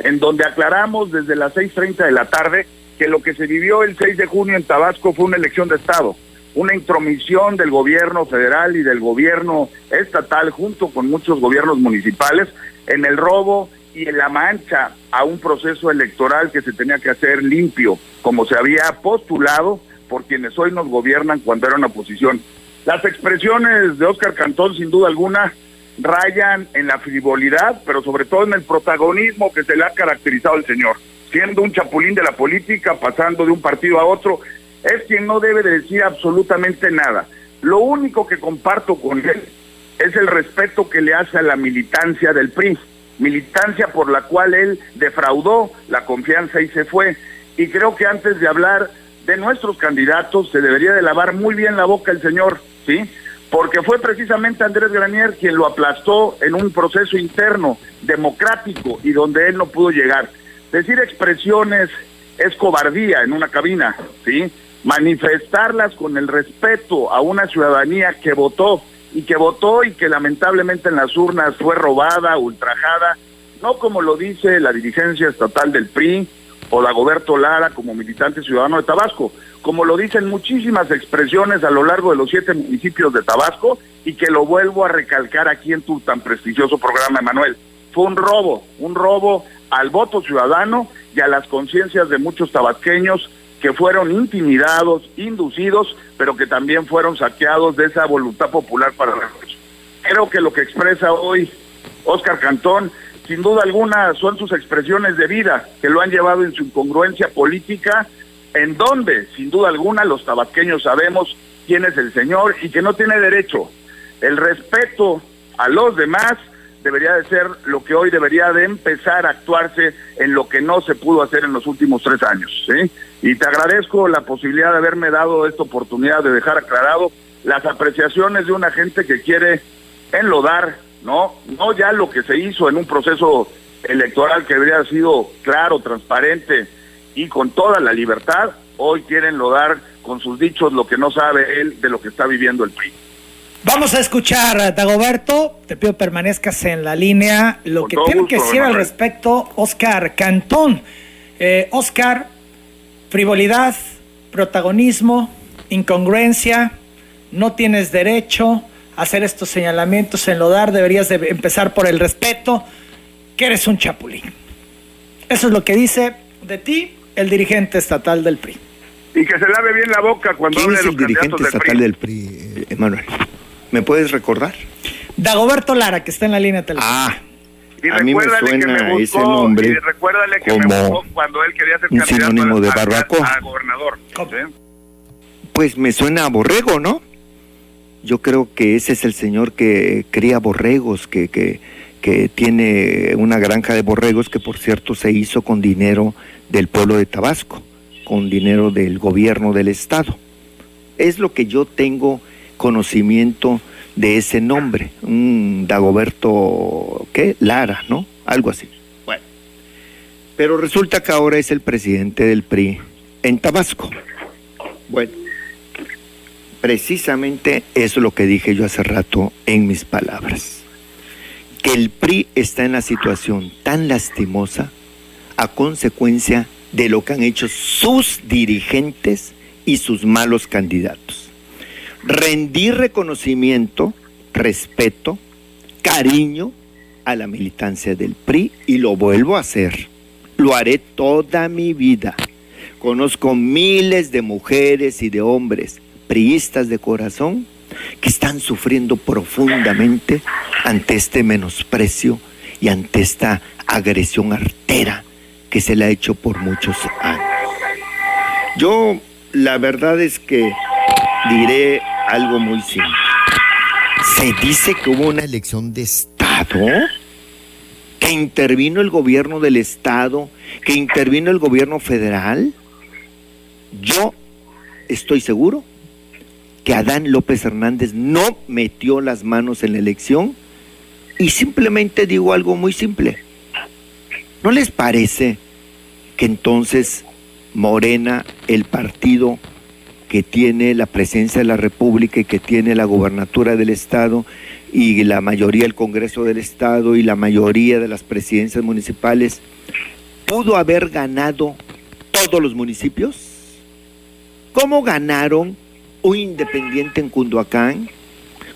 en donde aclaramos desde las 6.30 de la tarde que lo que se vivió el 6 de junio en Tabasco fue una elección de Estado una intromisión del gobierno federal y del gobierno estatal junto con muchos gobiernos municipales en el robo y en la mancha a un proceso electoral que se tenía que hacer limpio, como se había postulado por quienes hoy nos gobiernan cuando era una oposición. Las expresiones de Óscar Cantón, sin duda alguna, rayan en la frivolidad, pero sobre todo en el protagonismo que se le ha caracterizado al señor, siendo un chapulín de la política, pasando de un partido a otro es quien no debe de decir absolutamente nada. Lo único que comparto con él es el respeto que le hace a la militancia del PRI, militancia por la cual él defraudó la confianza y se fue. Y creo que antes de hablar de nuestros candidatos se debería de lavar muy bien la boca el señor, ¿sí? Porque fue precisamente Andrés Granier quien lo aplastó en un proceso interno, democrático, y donde él no pudo llegar. Decir expresiones es cobardía en una cabina, ¿sí? Manifestarlas con el respeto a una ciudadanía que votó y que votó y que lamentablemente en las urnas fue robada, ultrajada, no como lo dice la dirigencia estatal del PRI o Dagoberto Lara como militante ciudadano de Tabasco, como lo dicen muchísimas expresiones a lo largo de los siete municipios de Tabasco y que lo vuelvo a recalcar aquí en tu tan prestigioso programa, Emanuel. Fue un robo, un robo al voto ciudadano y a las conciencias de muchos tabasqueños que fueron intimidados, inducidos, pero que también fueron saqueados de esa voluntad popular para la Creo que lo que expresa hoy Oscar Cantón, sin duda alguna, son sus expresiones de vida que lo han llevado en su incongruencia política, en donde, sin duda alguna, los tabasqueños sabemos quién es el señor y que no tiene derecho. El respeto a los demás debería de ser lo que hoy debería de empezar a actuarse en lo que no se pudo hacer en los últimos tres años. Y te agradezco la posibilidad de haberme dado esta oportunidad de dejar aclarado las apreciaciones de una gente que quiere enlodar, ¿no? No ya lo que se hizo en un proceso electoral que haber sido claro, transparente y con toda la libertad, hoy quieren enlodar con sus dichos lo que no sabe él de lo que está viviendo el PRI. Vamos a escuchar, a Dagoberto. Te pido permanezcas en la línea. Lo que tiene que decir al respecto, Oscar Cantón. Eh, Oscar, frivolidad, protagonismo, incongruencia, no tienes derecho hacer estos señalamientos, en dar, deberías de empezar por el respeto, que eres un chapulín. Eso es lo que dice de ti el dirigente estatal del PRI. Y que se lave bien la boca cuando hable de los el dirigente estatal del PRI, eh, Emanuel? ¿Me puedes recordar? Dagoberto Lara, que está en la línea telefónica. Ah, y a mí me suena ese nombre y recuérdale que como me cuando él quería ser un sinónimo de barbacoa. A, gobernador. Pues me suena a borrego, ¿no? Yo creo que ese es el señor que cría borregos, que, que, que tiene una granja de borregos que por cierto se hizo con dinero del pueblo de Tabasco, con dinero del gobierno del estado. Es lo que yo tengo conocimiento de ese nombre, un Dagoberto, ¿qué? Lara, ¿no? Algo así. Bueno. Pero resulta que ahora es el presidente del PRI en Tabasco. Bueno, precisamente es lo que dije yo hace rato en mis palabras. Que el PRI está en la situación tan lastimosa a consecuencia de lo que han hecho sus dirigentes y sus malos candidatos rendí reconocimiento, respeto, cariño a la militancia del PRI y lo vuelvo a hacer. Lo haré toda mi vida. Conozco miles de mujeres y de hombres priistas de corazón que están sufriendo profundamente ante este menosprecio y ante esta agresión artera que se le ha hecho por muchos años. Yo la verdad es que diré algo muy simple. Se dice que hubo una elección de Estado, que intervino el gobierno del Estado, que intervino el gobierno federal. Yo estoy seguro que Adán López Hernández no metió las manos en la elección y simplemente digo algo muy simple. ¿No les parece que entonces Morena, el partido que tiene la presencia de la República y que tiene la gobernatura del Estado y la mayoría del Congreso del Estado y la mayoría de las presidencias municipales, pudo haber ganado todos los municipios? ¿Cómo ganaron un independiente en Cunduacán?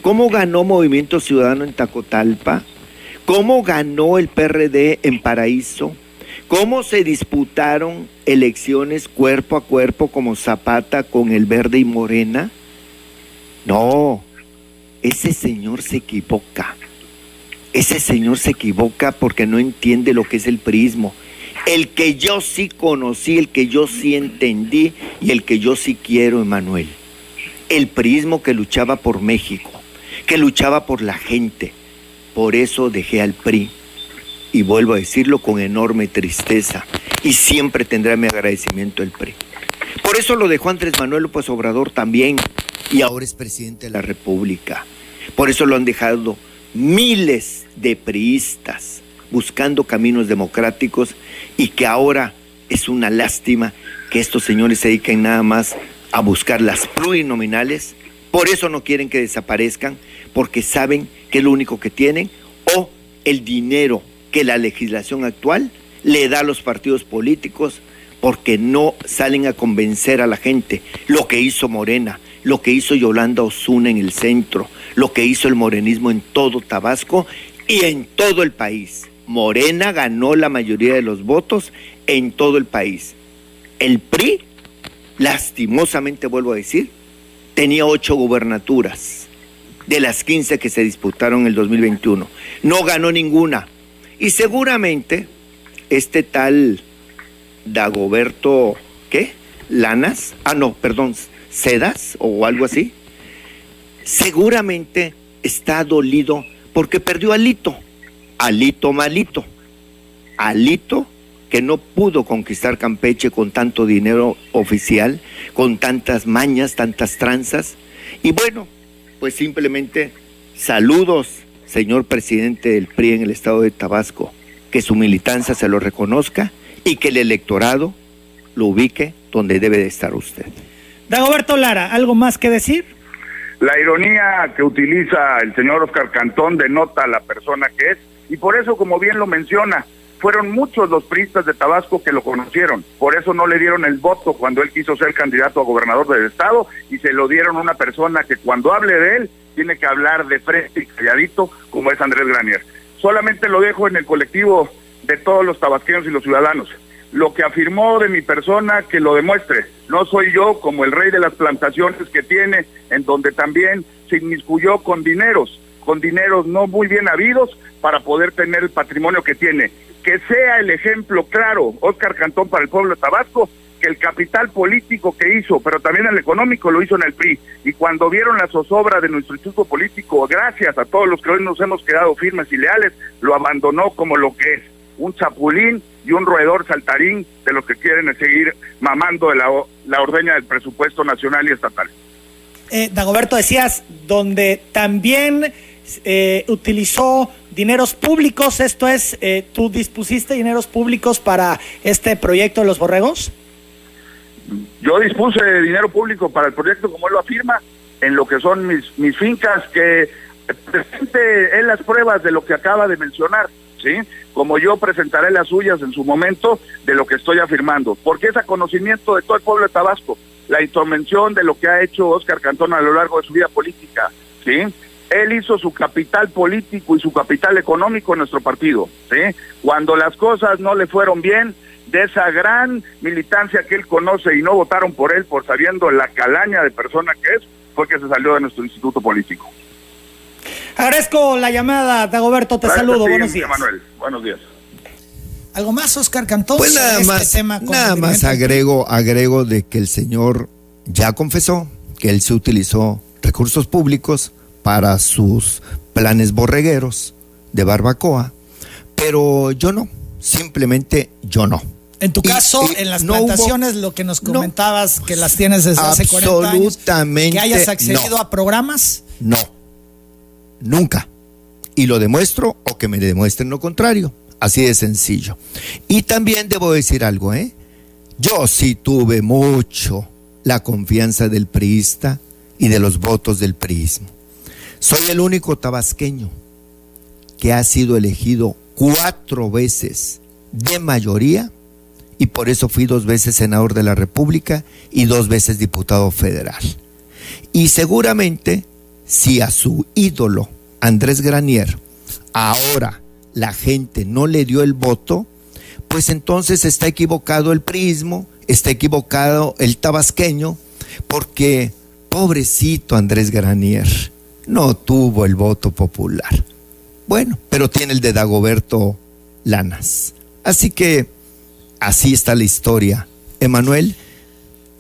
¿Cómo ganó Movimiento Ciudadano en Tacotalpa? ¿Cómo ganó el PRD en Paraíso? ¿Cómo se disputaron elecciones cuerpo a cuerpo como Zapata con el verde y Morena? No, ese señor se equivoca. Ese señor se equivoca porque no entiende lo que es el prismo. El que yo sí conocí, el que yo sí entendí y el que yo sí quiero, Emanuel. El prismo que luchaba por México, que luchaba por la gente. Por eso dejé al PRI y vuelvo a decirlo con enorme tristeza, y siempre tendrá mi agradecimiento el PRI. Por eso lo dejó Andrés Manuel López Obrador también, y ahora es presidente de la República. Por eso lo han dejado miles de priistas buscando caminos democráticos y que ahora es una lástima que estos señores se dediquen nada más a buscar las plurinominales, por eso no quieren que desaparezcan, porque saben que es lo único que tienen, o el dinero que la legislación actual le da a los partidos políticos porque no salen a convencer a la gente. Lo que hizo Morena, lo que hizo Yolanda Osuna en el centro, lo que hizo el morenismo en todo Tabasco y en todo el país. Morena ganó la mayoría de los votos en todo el país. El PRI, lastimosamente vuelvo a decir, tenía ocho gubernaturas de las 15 que se disputaron en el 2021. No ganó ninguna. Y seguramente este tal Dagoberto, ¿qué? Lanas, ah, no, perdón, Sedas o algo así, seguramente está dolido porque perdió a Alito, Alito malito, Alito que no pudo conquistar Campeche con tanto dinero oficial, con tantas mañas, tantas tranzas. Y bueno, pues simplemente saludos, señor presidente del PRI en el estado de Tabasco, que su militancia se lo reconozca y que el electorado lo ubique donde debe de estar usted. Dagoberto Lara, ¿algo más que decir? La ironía que utiliza el señor Oscar Cantón denota la persona que es y por eso, como bien lo menciona, fueron muchos los priistas de Tabasco que lo conocieron. Por eso no le dieron el voto cuando él quiso ser candidato a gobernador del estado y se lo dieron a una persona que cuando hable de él tiene que hablar de frente y calladito como es Andrés Granier. Solamente lo dejo en el colectivo de todos los tabasqueños y los ciudadanos. Lo que afirmó de mi persona, que lo demuestre. No soy yo como el rey de las plantaciones que tiene, en donde también se inmiscuyó con dineros, con dineros no muy bien habidos para poder tener el patrimonio que tiene. Que sea el ejemplo claro, Oscar Cantón, para el pueblo de Tabasco, que el capital político que hizo, pero también el económico, lo hizo en el PRI. Y cuando vieron la zozobra de nuestro instituto político, gracias a todos los que hoy nos hemos quedado firmes y leales, lo abandonó como lo que es un chapulín y un roedor saltarín de los que quieren seguir mamando de la, la ordeña del presupuesto nacional y estatal. Eh, Dagoberto, decías, donde también eh, utilizó dineros públicos, esto es, eh, ¿tú dispusiste dineros públicos para este proyecto de los borregos? Yo dispuse dinero público para el proyecto, como él lo afirma, en lo que son mis, mis fincas, que presente en las pruebas de lo que acaba de mencionar. ¿sí? Como yo presentaré las suyas en su momento de lo que estoy afirmando, porque es a conocimiento de todo el pueblo de Tabasco, la intervención de lo que ha hecho Oscar Cantón a lo largo de su vida política, ¿sí? Él hizo su capital político y su capital económico en nuestro partido, ¿sí? Cuando las cosas no le fueron bien, de esa gran militancia que él conoce y no votaron por él por sabiendo la calaña de persona que es, fue que se salió de nuestro instituto político. Agradezco la llamada, Dagoberto, te saludo, buenos días. Manuel, buenos días. ¿Algo más, Oscar Cantón? Pues nada este más, tema con nada más agrego, agrego de que el señor ya confesó que él se utilizó recursos públicos para sus planes borregueros de barbacoa, pero yo no, simplemente yo no. En tu caso, y en las no hubo- plantaciones, lo que nos no. comentabas, que las tienes desde hace 40 años, Absolutamente que hayas accedido no. a programas. No, nunca. Y lo demuestro o que me demuestren lo contrario. Así de sencillo. Y también debo decir algo, ¿eh? Yo sí tuve mucho la confianza del priista y de los votos del priismo. Soy el único tabasqueño que ha sido elegido cuatro veces de mayoría y por eso fui dos veces senador de la República y dos veces diputado federal. Y seguramente si a su ídolo, Andrés Granier, ahora la gente no le dio el voto, pues entonces está equivocado el prismo, está equivocado el tabasqueño, porque pobrecito Andrés Granier no tuvo el voto popular. Bueno, pero tiene el de Dagoberto Lanas. Así que así está la historia. Emanuel,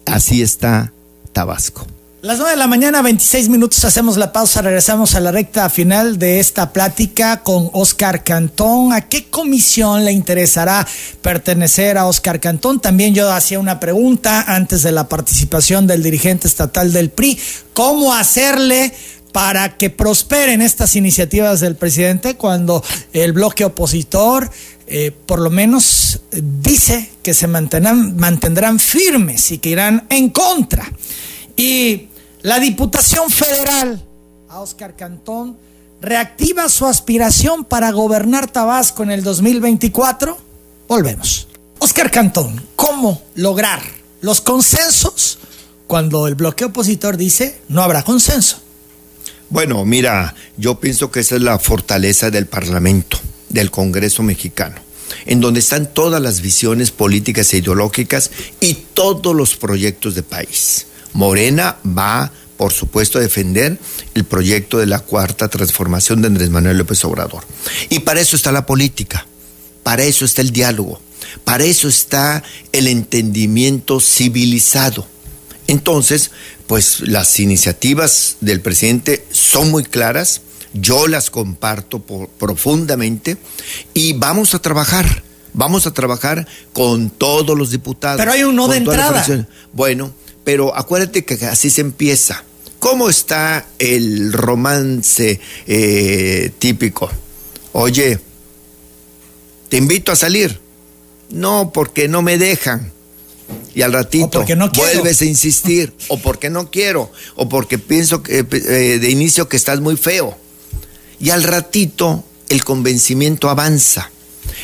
así está Tabasco. Las 9 de la mañana, 26 minutos, hacemos la pausa, regresamos a la recta final de esta plática con Oscar Cantón. ¿A qué comisión le interesará pertenecer a Oscar Cantón? También yo hacía una pregunta antes de la participación del dirigente estatal del PRI. ¿Cómo hacerle para que prosperen estas iniciativas del presidente cuando el bloque opositor eh, por lo menos dice que se mantendrán, firmes y que irán en contra? Y la Diputación Federal, a Oscar Cantón, reactiva su aspiración para gobernar Tabasco en el 2024. Volvemos. Oscar Cantón, ¿cómo lograr los consensos cuando el bloque opositor dice no habrá consenso? Bueno, mira, yo pienso que esa es la fortaleza del Parlamento, del Congreso mexicano, en donde están todas las visiones políticas e ideológicas y todos los proyectos de país. Morena va, por supuesto, a defender el proyecto de la cuarta transformación de Andrés Manuel López Obrador. Y para eso está la política, para eso está el diálogo, para eso está el entendimiento civilizado. Entonces, pues las iniciativas del presidente son muy claras, yo las comparto profundamente y vamos a trabajar, vamos a trabajar con todos los diputados. Pero hay un no de entrada. Bueno, pero acuérdate que así se empieza. ¿Cómo está el romance eh, típico? Oye, te invito a salir. No, porque no me dejan. Y al ratito vuelves a insistir, o porque no quiero, o porque pienso que, eh, de inicio que estás muy feo. Y al ratito el convencimiento avanza.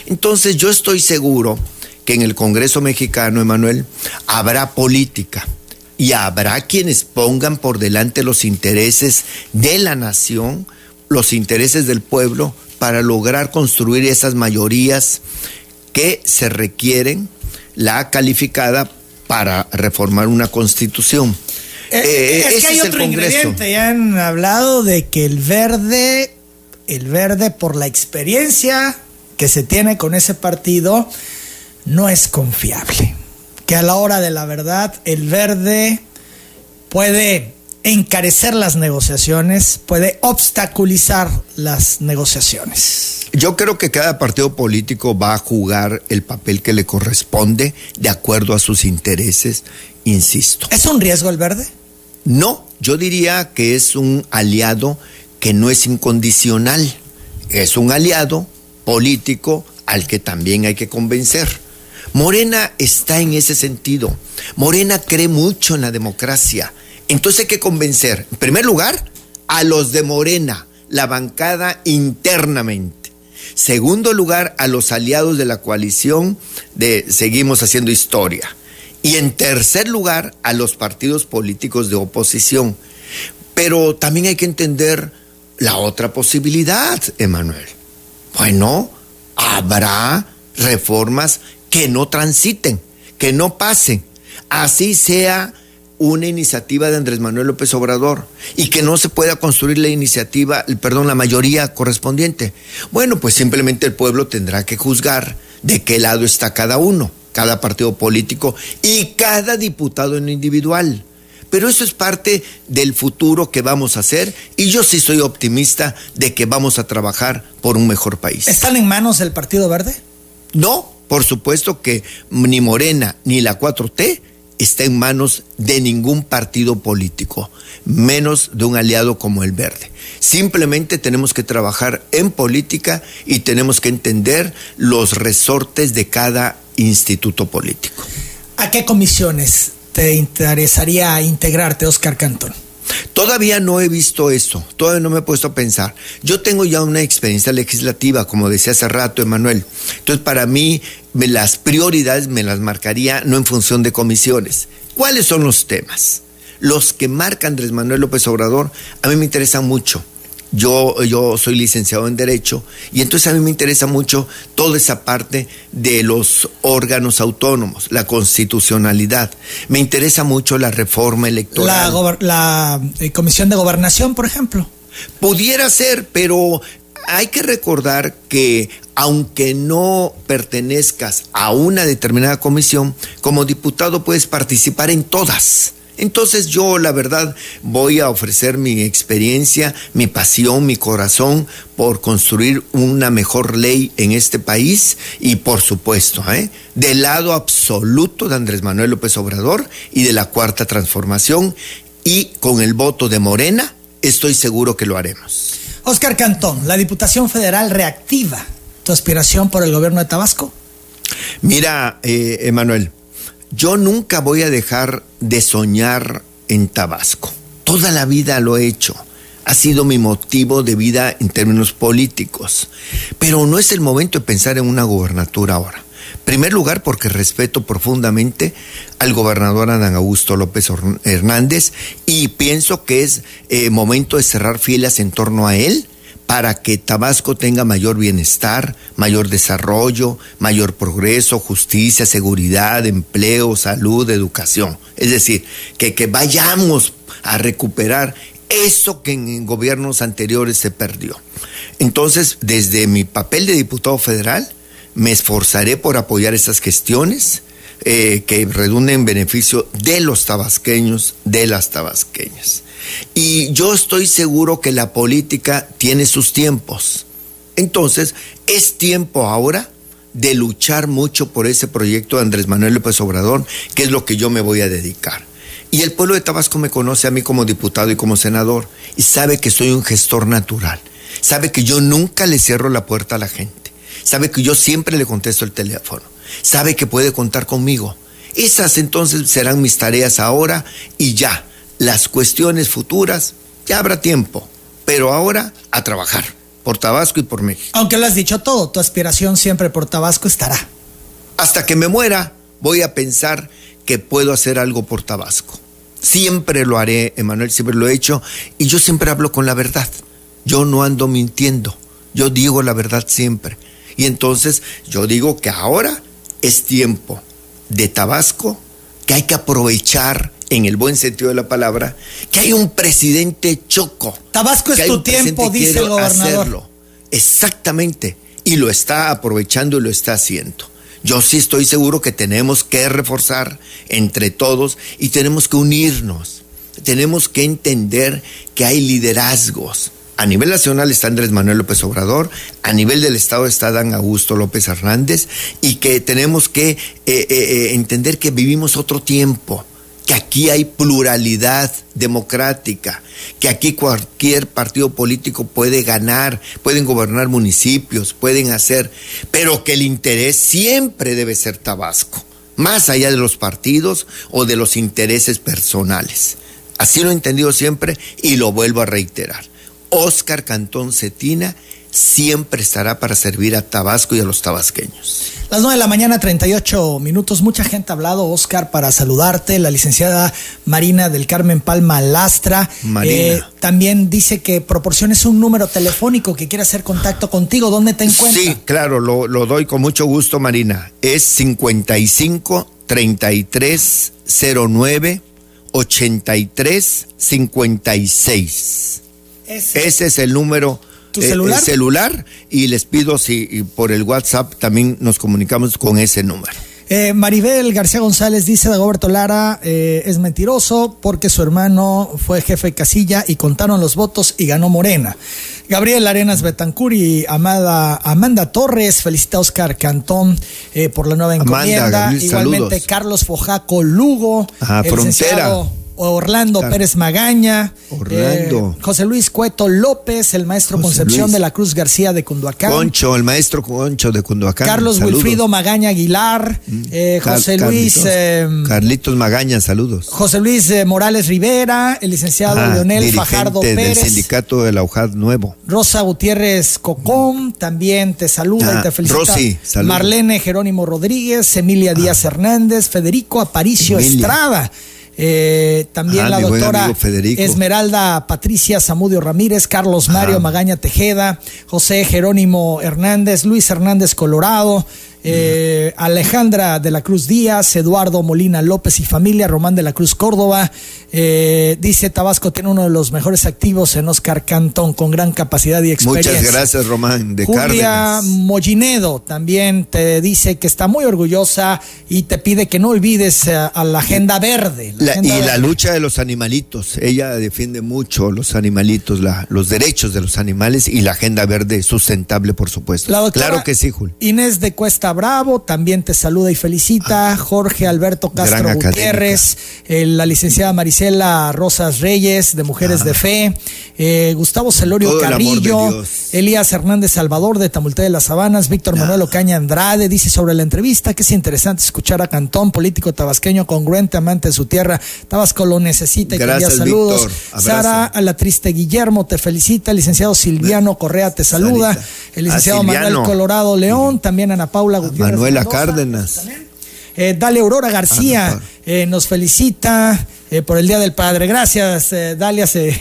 Entonces yo estoy seguro que en el Congreso mexicano, Emanuel, habrá política y habrá quienes pongan por delante los intereses de la nación, los intereses del pueblo, para lograr construir esas mayorías que se requieren, la calificada para reformar una constitución. Eh, eh, es que hay otro ingrediente, ya han hablado de que el verde, el verde por la experiencia que se tiene con ese partido, no es confiable. Que a la hora de la verdad el verde puede encarecer las negociaciones, puede obstaculizar las negociaciones. Yo creo que cada partido político va a jugar el papel que le corresponde de acuerdo a sus intereses, insisto. ¿Es un riesgo el verde? No, yo diría que es un aliado que no es incondicional, es un aliado político al que también hay que convencer. Morena está en ese sentido. Morena cree mucho en la democracia. Entonces hay que convencer, en primer lugar, a los de Morena, la bancada internamente. Segundo lugar, a los aliados de la coalición de Seguimos haciendo historia. Y en tercer lugar, a los partidos políticos de oposición. Pero también hay que entender la otra posibilidad, Emanuel. Bueno, habrá reformas que no transiten, que no pasen. Así sea una iniciativa de Andrés Manuel López Obrador y que no se pueda construir la iniciativa, perdón, la mayoría correspondiente. Bueno, pues simplemente el pueblo tendrá que juzgar de qué lado está cada uno, cada partido político y cada diputado en individual. Pero eso es parte del futuro que vamos a hacer y yo sí soy optimista de que vamos a trabajar por un mejor país. ¿Están en manos del Partido Verde? No, por supuesto que ni Morena ni la 4T está en manos de ningún partido político, menos de un aliado como el Verde. Simplemente tenemos que trabajar en política y tenemos que entender los resortes de cada instituto político. ¿A qué comisiones te interesaría integrarte, Oscar Cantón? Todavía no he visto eso, todavía no me he puesto a pensar. Yo tengo ya una experiencia legislativa, como decía hace rato Emanuel. Entonces, para mí, las prioridades me las marcaría no en función de comisiones. ¿Cuáles son los temas? Los que marca Andrés Manuel López Obrador, a mí me interesan mucho. Yo, yo soy licenciado en Derecho y entonces a mí me interesa mucho toda esa parte de los órganos autónomos, la constitucionalidad. Me interesa mucho la reforma electoral. La, la eh, Comisión de Gobernación, por ejemplo. Pudiera ser, pero hay que recordar que aunque no pertenezcas a una determinada comisión, como diputado puedes participar en todas Entonces yo, la verdad, voy a ofrecer mi experiencia, mi pasión, mi corazón por construir una mejor ley en este país y, por supuesto, ¿eh? del lado absoluto de Andrés Manuel López Obrador y de la Cuarta Transformación y con el voto de Morena, estoy seguro que lo haremos. Oscar Cantón, la Diputación Federal reactiva tu aspiración por el gobierno de Tabasco. Mira, eh, Emanuel, yo nunca voy a dejar de soñar en Tabasco. Toda la vida lo he hecho. Ha sido mi motivo de vida en términos políticos. Pero no es el momento de pensar en una gobernatura ahora. Primer lugar, porque respeto profundamente al gobernador Adán Augusto López Hernández y pienso que es eh, momento de cerrar filas en torno a él para que Tabasco tenga mayor bienestar, mayor desarrollo, mayor progreso, justicia, seguridad, empleo, salud, educación. Es decir, que, que vayamos a recuperar eso que en gobiernos anteriores se perdió. Entonces, desde mi papel de diputado federal, me esforzaré por apoyar estas gestiones eh, que redunden en beneficio de los tabasqueños, de las tabasqueñas. Y yo estoy seguro que la política tiene sus tiempos. Entonces, es tiempo ahora de luchar mucho por ese proyecto de Andrés Manuel López Obrador, que es lo que yo me voy a dedicar. Y el pueblo de Tabasco me conoce a mí como diputado y como senador y sabe que soy un gestor natural. Sabe que yo nunca le cierro la puerta a la gente sabe que yo siempre le contesto el teléfono, sabe que puede contar conmigo. Esas entonces serán mis tareas ahora y ya. Las cuestiones futuras, ya habrá tiempo, pero ahora a trabajar por Tabasco y por México. Aunque lo has dicho todo, tu aspiración siempre por Tabasco estará. Hasta que me muera, voy a pensar que puedo hacer algo por Tabasco. Siempre lo haré, Emanuel, siempre lo he hecho, y yo siempre hablo con la verdad. Yo no ando mintiendo, yo digo la verdad siempre. Y entonces yo digo que ahora es tiempo de Tabasco, que hay que aprovechar en el buen sentido de la palabra, que hay un presidente choco. Tabasco es tu tiempo, dice el gobernador. Exactamente. Y lo está aprovechando y lo está haciendo. Yo sí estoy seguro que tenemos que reforzar entre todos y tenemos que unirnos. Tenemos que entender que hay liderazgos a nivel nacional está Andrés Manuel López Obrador, a nivel del Estado está Dan Augusto López Hernández y que tenemos que eh, eh, eh, entender que vivimos otro tiempo, que aquí hay pluralidad democrática, que aquí cualquier partido político puede ganar, pueden gobernar municipios, pueden hacer, pero que el interés siempre debe ser Tabasco, más allá de los partidos o de los intereses personales. Así lo he entendido siempre y lo vuelvo a reiterar. Oscar Cantón Cetina siempre estará para servir a Tabasco y a los tabasqueños. Las 9 de la mañana, 38 minutos. Mucha gente ha hablado, Oscar, para saludarte. La licenciada Marina del Carmen Palma Lastra. Marina. Eh, también dice que proporciones un número telefónico que quiere hacer contacto contigo. ¿Dónde te encuentras? Sí, claro, lo, lo doy con mucho gusto, Marina. Es 55 33 09 83 56. Ese, es el número. ¿Tu eh, celular? celular y les pido si por el WhatsApp también nos comunicamos con ese número. Eh, Maribel García González dice de Roberto Lara eh, es mentiroso porque su hermano fue jefe de casilla y contaron los votos y ganó Morena. Gabriel Arenas Betancur y Amada, Amanda Torres felicita a Oscar Cantón por la nueva encomienda. Igualmente Carlos Fojaco Lugo, Ajá, Frontera. Orlando Pérez Magaña, Orlando. Eh, José Luis Cueto López, el maestro Concepción de la Cruz García de Cunduacán. Concho, el maestro Concho de Cunduacán. Carlos Wilfrido Magaña Aguilar, mm. eh, José Luis. Em, Carlitos, Magaña, saludos. José Luis eh, Morales Rivera, el licenciado Leonel Fajardo Pérez. del sindicato de la UJAD Nuevo. Rosa Gutiérrez Cocón, también te saluda y ah, te felicita. Rosy, Marlene Jerónimo Rodríguez, Emilia Díaz ah. Hernández, Federico Aparicio Estrada. Eh, también la doctora Esmeralda Patricia Zamudio Ramírez, Carlos Mario Magaña Tejeda, José Jerónimo Hernández, Luis Hernández Colorado, eh, Alejandra de la Cruz Díaz, Eduardo Molina López y familia, Román de la Cruz Córdoba. Eh, dice Tabasco tiene uno de los mejores activos en Oscar Cantón con gran capacidad y experiencia. Muchas gracias, Román. De Julia Cárdenas. Mollinedo también te dice que está muy orgullosa y te pide que no olvides a, a la agenda verde. La- agenda y la lucha de los animalitos. Ella defiende mucho los animalitos, la- los derechos de los animales y la agenda verde sustentable, por supuesto. Claro que sí, Jul. Inés de Cuesta Bravo también te saluda y felicita. Jorge Alberto Castro Ah, Gran Gutiérrez, eh, la licenciada Marisela Rosas Reyes de Mujeres de Fe, eh, Gustavo Celorio Todo Carrillo. Elías Hernández Salvador de Tamulte de las Sabanas, Víctor Manuel Ocaña Andrade dice sobre la entrevista que es interesante escuchar a Cantón, político tabasqueño congruente, amante de su tierra. Tabasco lo necesita y Gracias, saludos. Sara a la triste Guillermo te felicita, el licenciado Silviano Correa te saluda, el licenciado Ah, Manuel Silviano. Colorado León, también Ana Paula Gutiérrez. Manuela Mendoza, Cárdenas. Eh, Dale Aurora García Paula. eh, nos felicita eh, por el Día del Padre. Gracias, Dalia. Se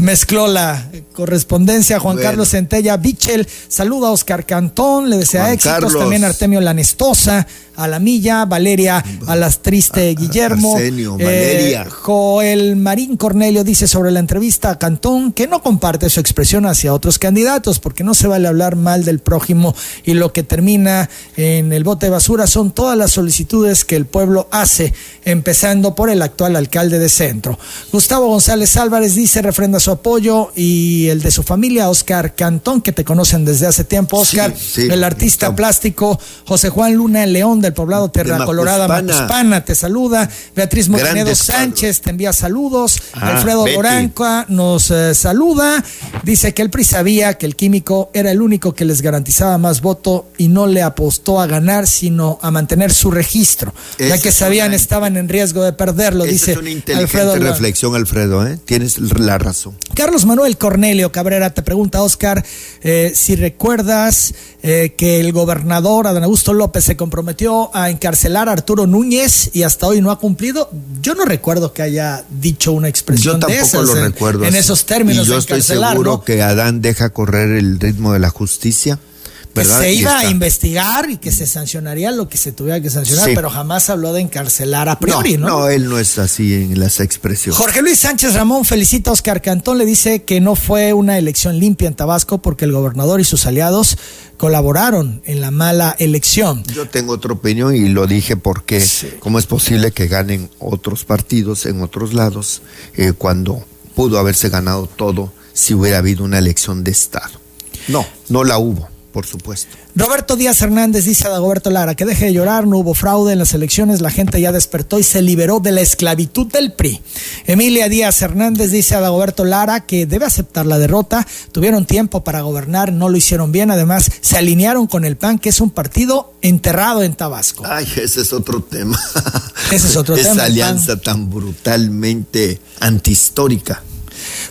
mezcló la correspondencia. Juan Bueno. Carlos Centella Bichel. Saluda a Oscar Cantón. Le desea Juan éxitos. Carlos. También a Artemio Lanestosa. A la Milla. Valeria. A las Triste Guillermo. Arsenio, eh, Valeria. Joel Marín Cornelio dice sobre la entrevista a Cantón que no comparte su expresión hacia otros candidatos porque no se vale hablar mal del prójimo y lo que termina en el bote de basura son todas las solicitudes que el pueblo hace, empezando por el actual alcalde de Centro. Gustavo González Álvarez dice, refrenda su apoyo y el de su familia, Oscar Cantón, que te conocen desde hace tiempo. Oscar, Sí, sí, el artista estamos. plástico, José Juan Luna León del poblado Terra Colorada, Macuspana. Te saluda. Beatriz Grandes Sánchez te envía saludos. Ah, Alfredo Betty. Loranca nos eh, saluda. Dice que el PRI sabía que el químico era el único que les garantizaba más voto y no le apostó a ganar, sino a mantener su registro. ya que sabían una- estaban en riesgo de perderlo, dice es una inteligente Alfredo reflexión, Alfredo, ¿eh? Tienes la razón. Carlos Manuel Cornelio Cabrera te pregunta, Oscar, eh, si recuerdas eh, que el gobernador Adán Augusto López se comprometió a encarcelar a Arturo Núñez y hasta hoy no ha cumplido. Yo no recuerdo que haya dicho una Yo expresión de esas lo en, recuerdo. en así. esos términos. Y yo estoy seguro ¿no? que Adán deja correr el ritmo de la justicia, que ¿verdad? se iba a investigar y que se sancionaría lo que se tuviera que sancionar, Sí. pero jamás habló de encarcelar a priori, ¿no? no, él no es así en las expresiones. Jorge Luis Sánchez Ramón felicita a Oscar Cantón, le dice que no fue una elección limpia en Tabasco porque el gobernador y sus aliados colaboraron en la mala elección. Yo tengo otra opinión y lo dije porque cómo es posible que ganen otros partidos en otros lados eh, cuando pudo haberse ganado todo si hubiera habido una elección de Estado. No, no la hubo, por supuesto. Roberto Díaz Hernández dice a Dagoberto Lara que deje de llorar, no hubo fraude en las elecciones, la gente ya despertó y se liberó de la esclavitud del PRI. Emilia Díaz Hernández dice a Dagoberto Lara que debe aceptar la derrota, tuvieron tiempo para gobernar, no lo hicieron bien, además se alinearon con el PAN, que es un partido enterrado en Tabasco. Ay, ese es otro tema. Ese es otro Esa tema, alianza tan brutalmente antihistórica.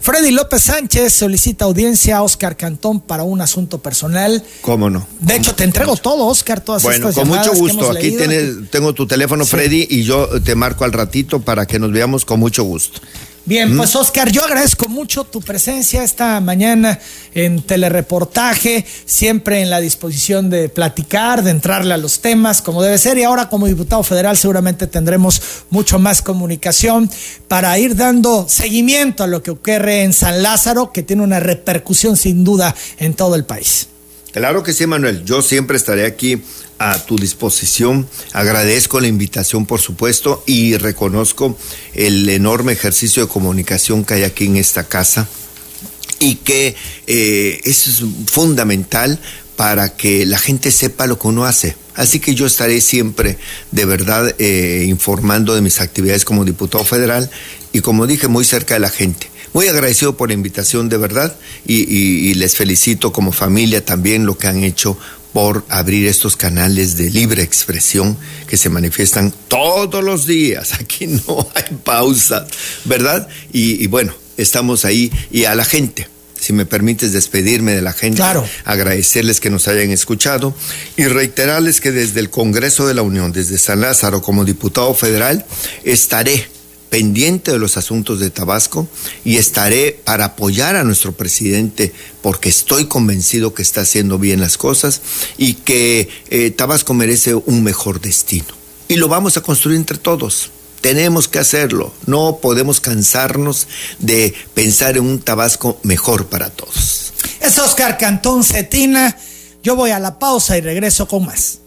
Freddy López Sánchez solicita audiencia a Oscar Cantón para un asunto personal. ¿Cómo no? De hecho, te entrego todo, Oscar, todas Bueno, estas con mucho gusto. Aquí tienes- tengo tu teléfono, Freddy, y yo te marco al ratito para que nos veamos con mucho gusto. Bien, pues Oscar, yo agradezco mucho tu presencia esta mañana en telereportaje, siempre en la disposición de platicar, de entrarle a los temas como debe ser y ahora como diputado federal seguramente tendremos mucho más comunicación para ir dando seguimiento a lo que ocurre en San Lázaro, que tiene una repercusión sin duda en todo el país. Claro que sí, Manuel. Yo siempre estaré aquí a tu disposición. Agradezco la invitación, por supuesto, y reconozco el enorme ejercicio de comunicación que hay aquí en esta casa y que eh, es fundamental para que la gente sepa lo que uno hace. Así que yo estaré siempre, de verdad, eh, informando de mis actividades como diputado federal y, como dije, muy cerca de la gente. Muy agradecido por la invitación, de verdad, y, y- y les felicito como familia también lo que han hecho por abrir estos canales de libre expresión que se manifiestan todos los días. Aquí no hay pausa, ¿verdad? Y, y bueno, estamos ahí y a la gente. Si me permites despedirme de la gente, Claro. agradecerles que nos hayan escuchado y reiterarles que desde el Congreso de la Unión, desde San Lázaro como diputado federal, estaré pendiente de los asuntos de Tabasco y estaré para apoyar a nuestro presidente porque estoy convencido que está haciendo bien las cosas y que eh, Tabasco merece un mejor destino. Y lo vamos a construir entre todos. Tenemos que hacerlo. No podemos cansarnos de pensar en un Tabasco mejor para todos. Es Oscar Cantón Cetina. Yo voy a la pausa y regreso con más.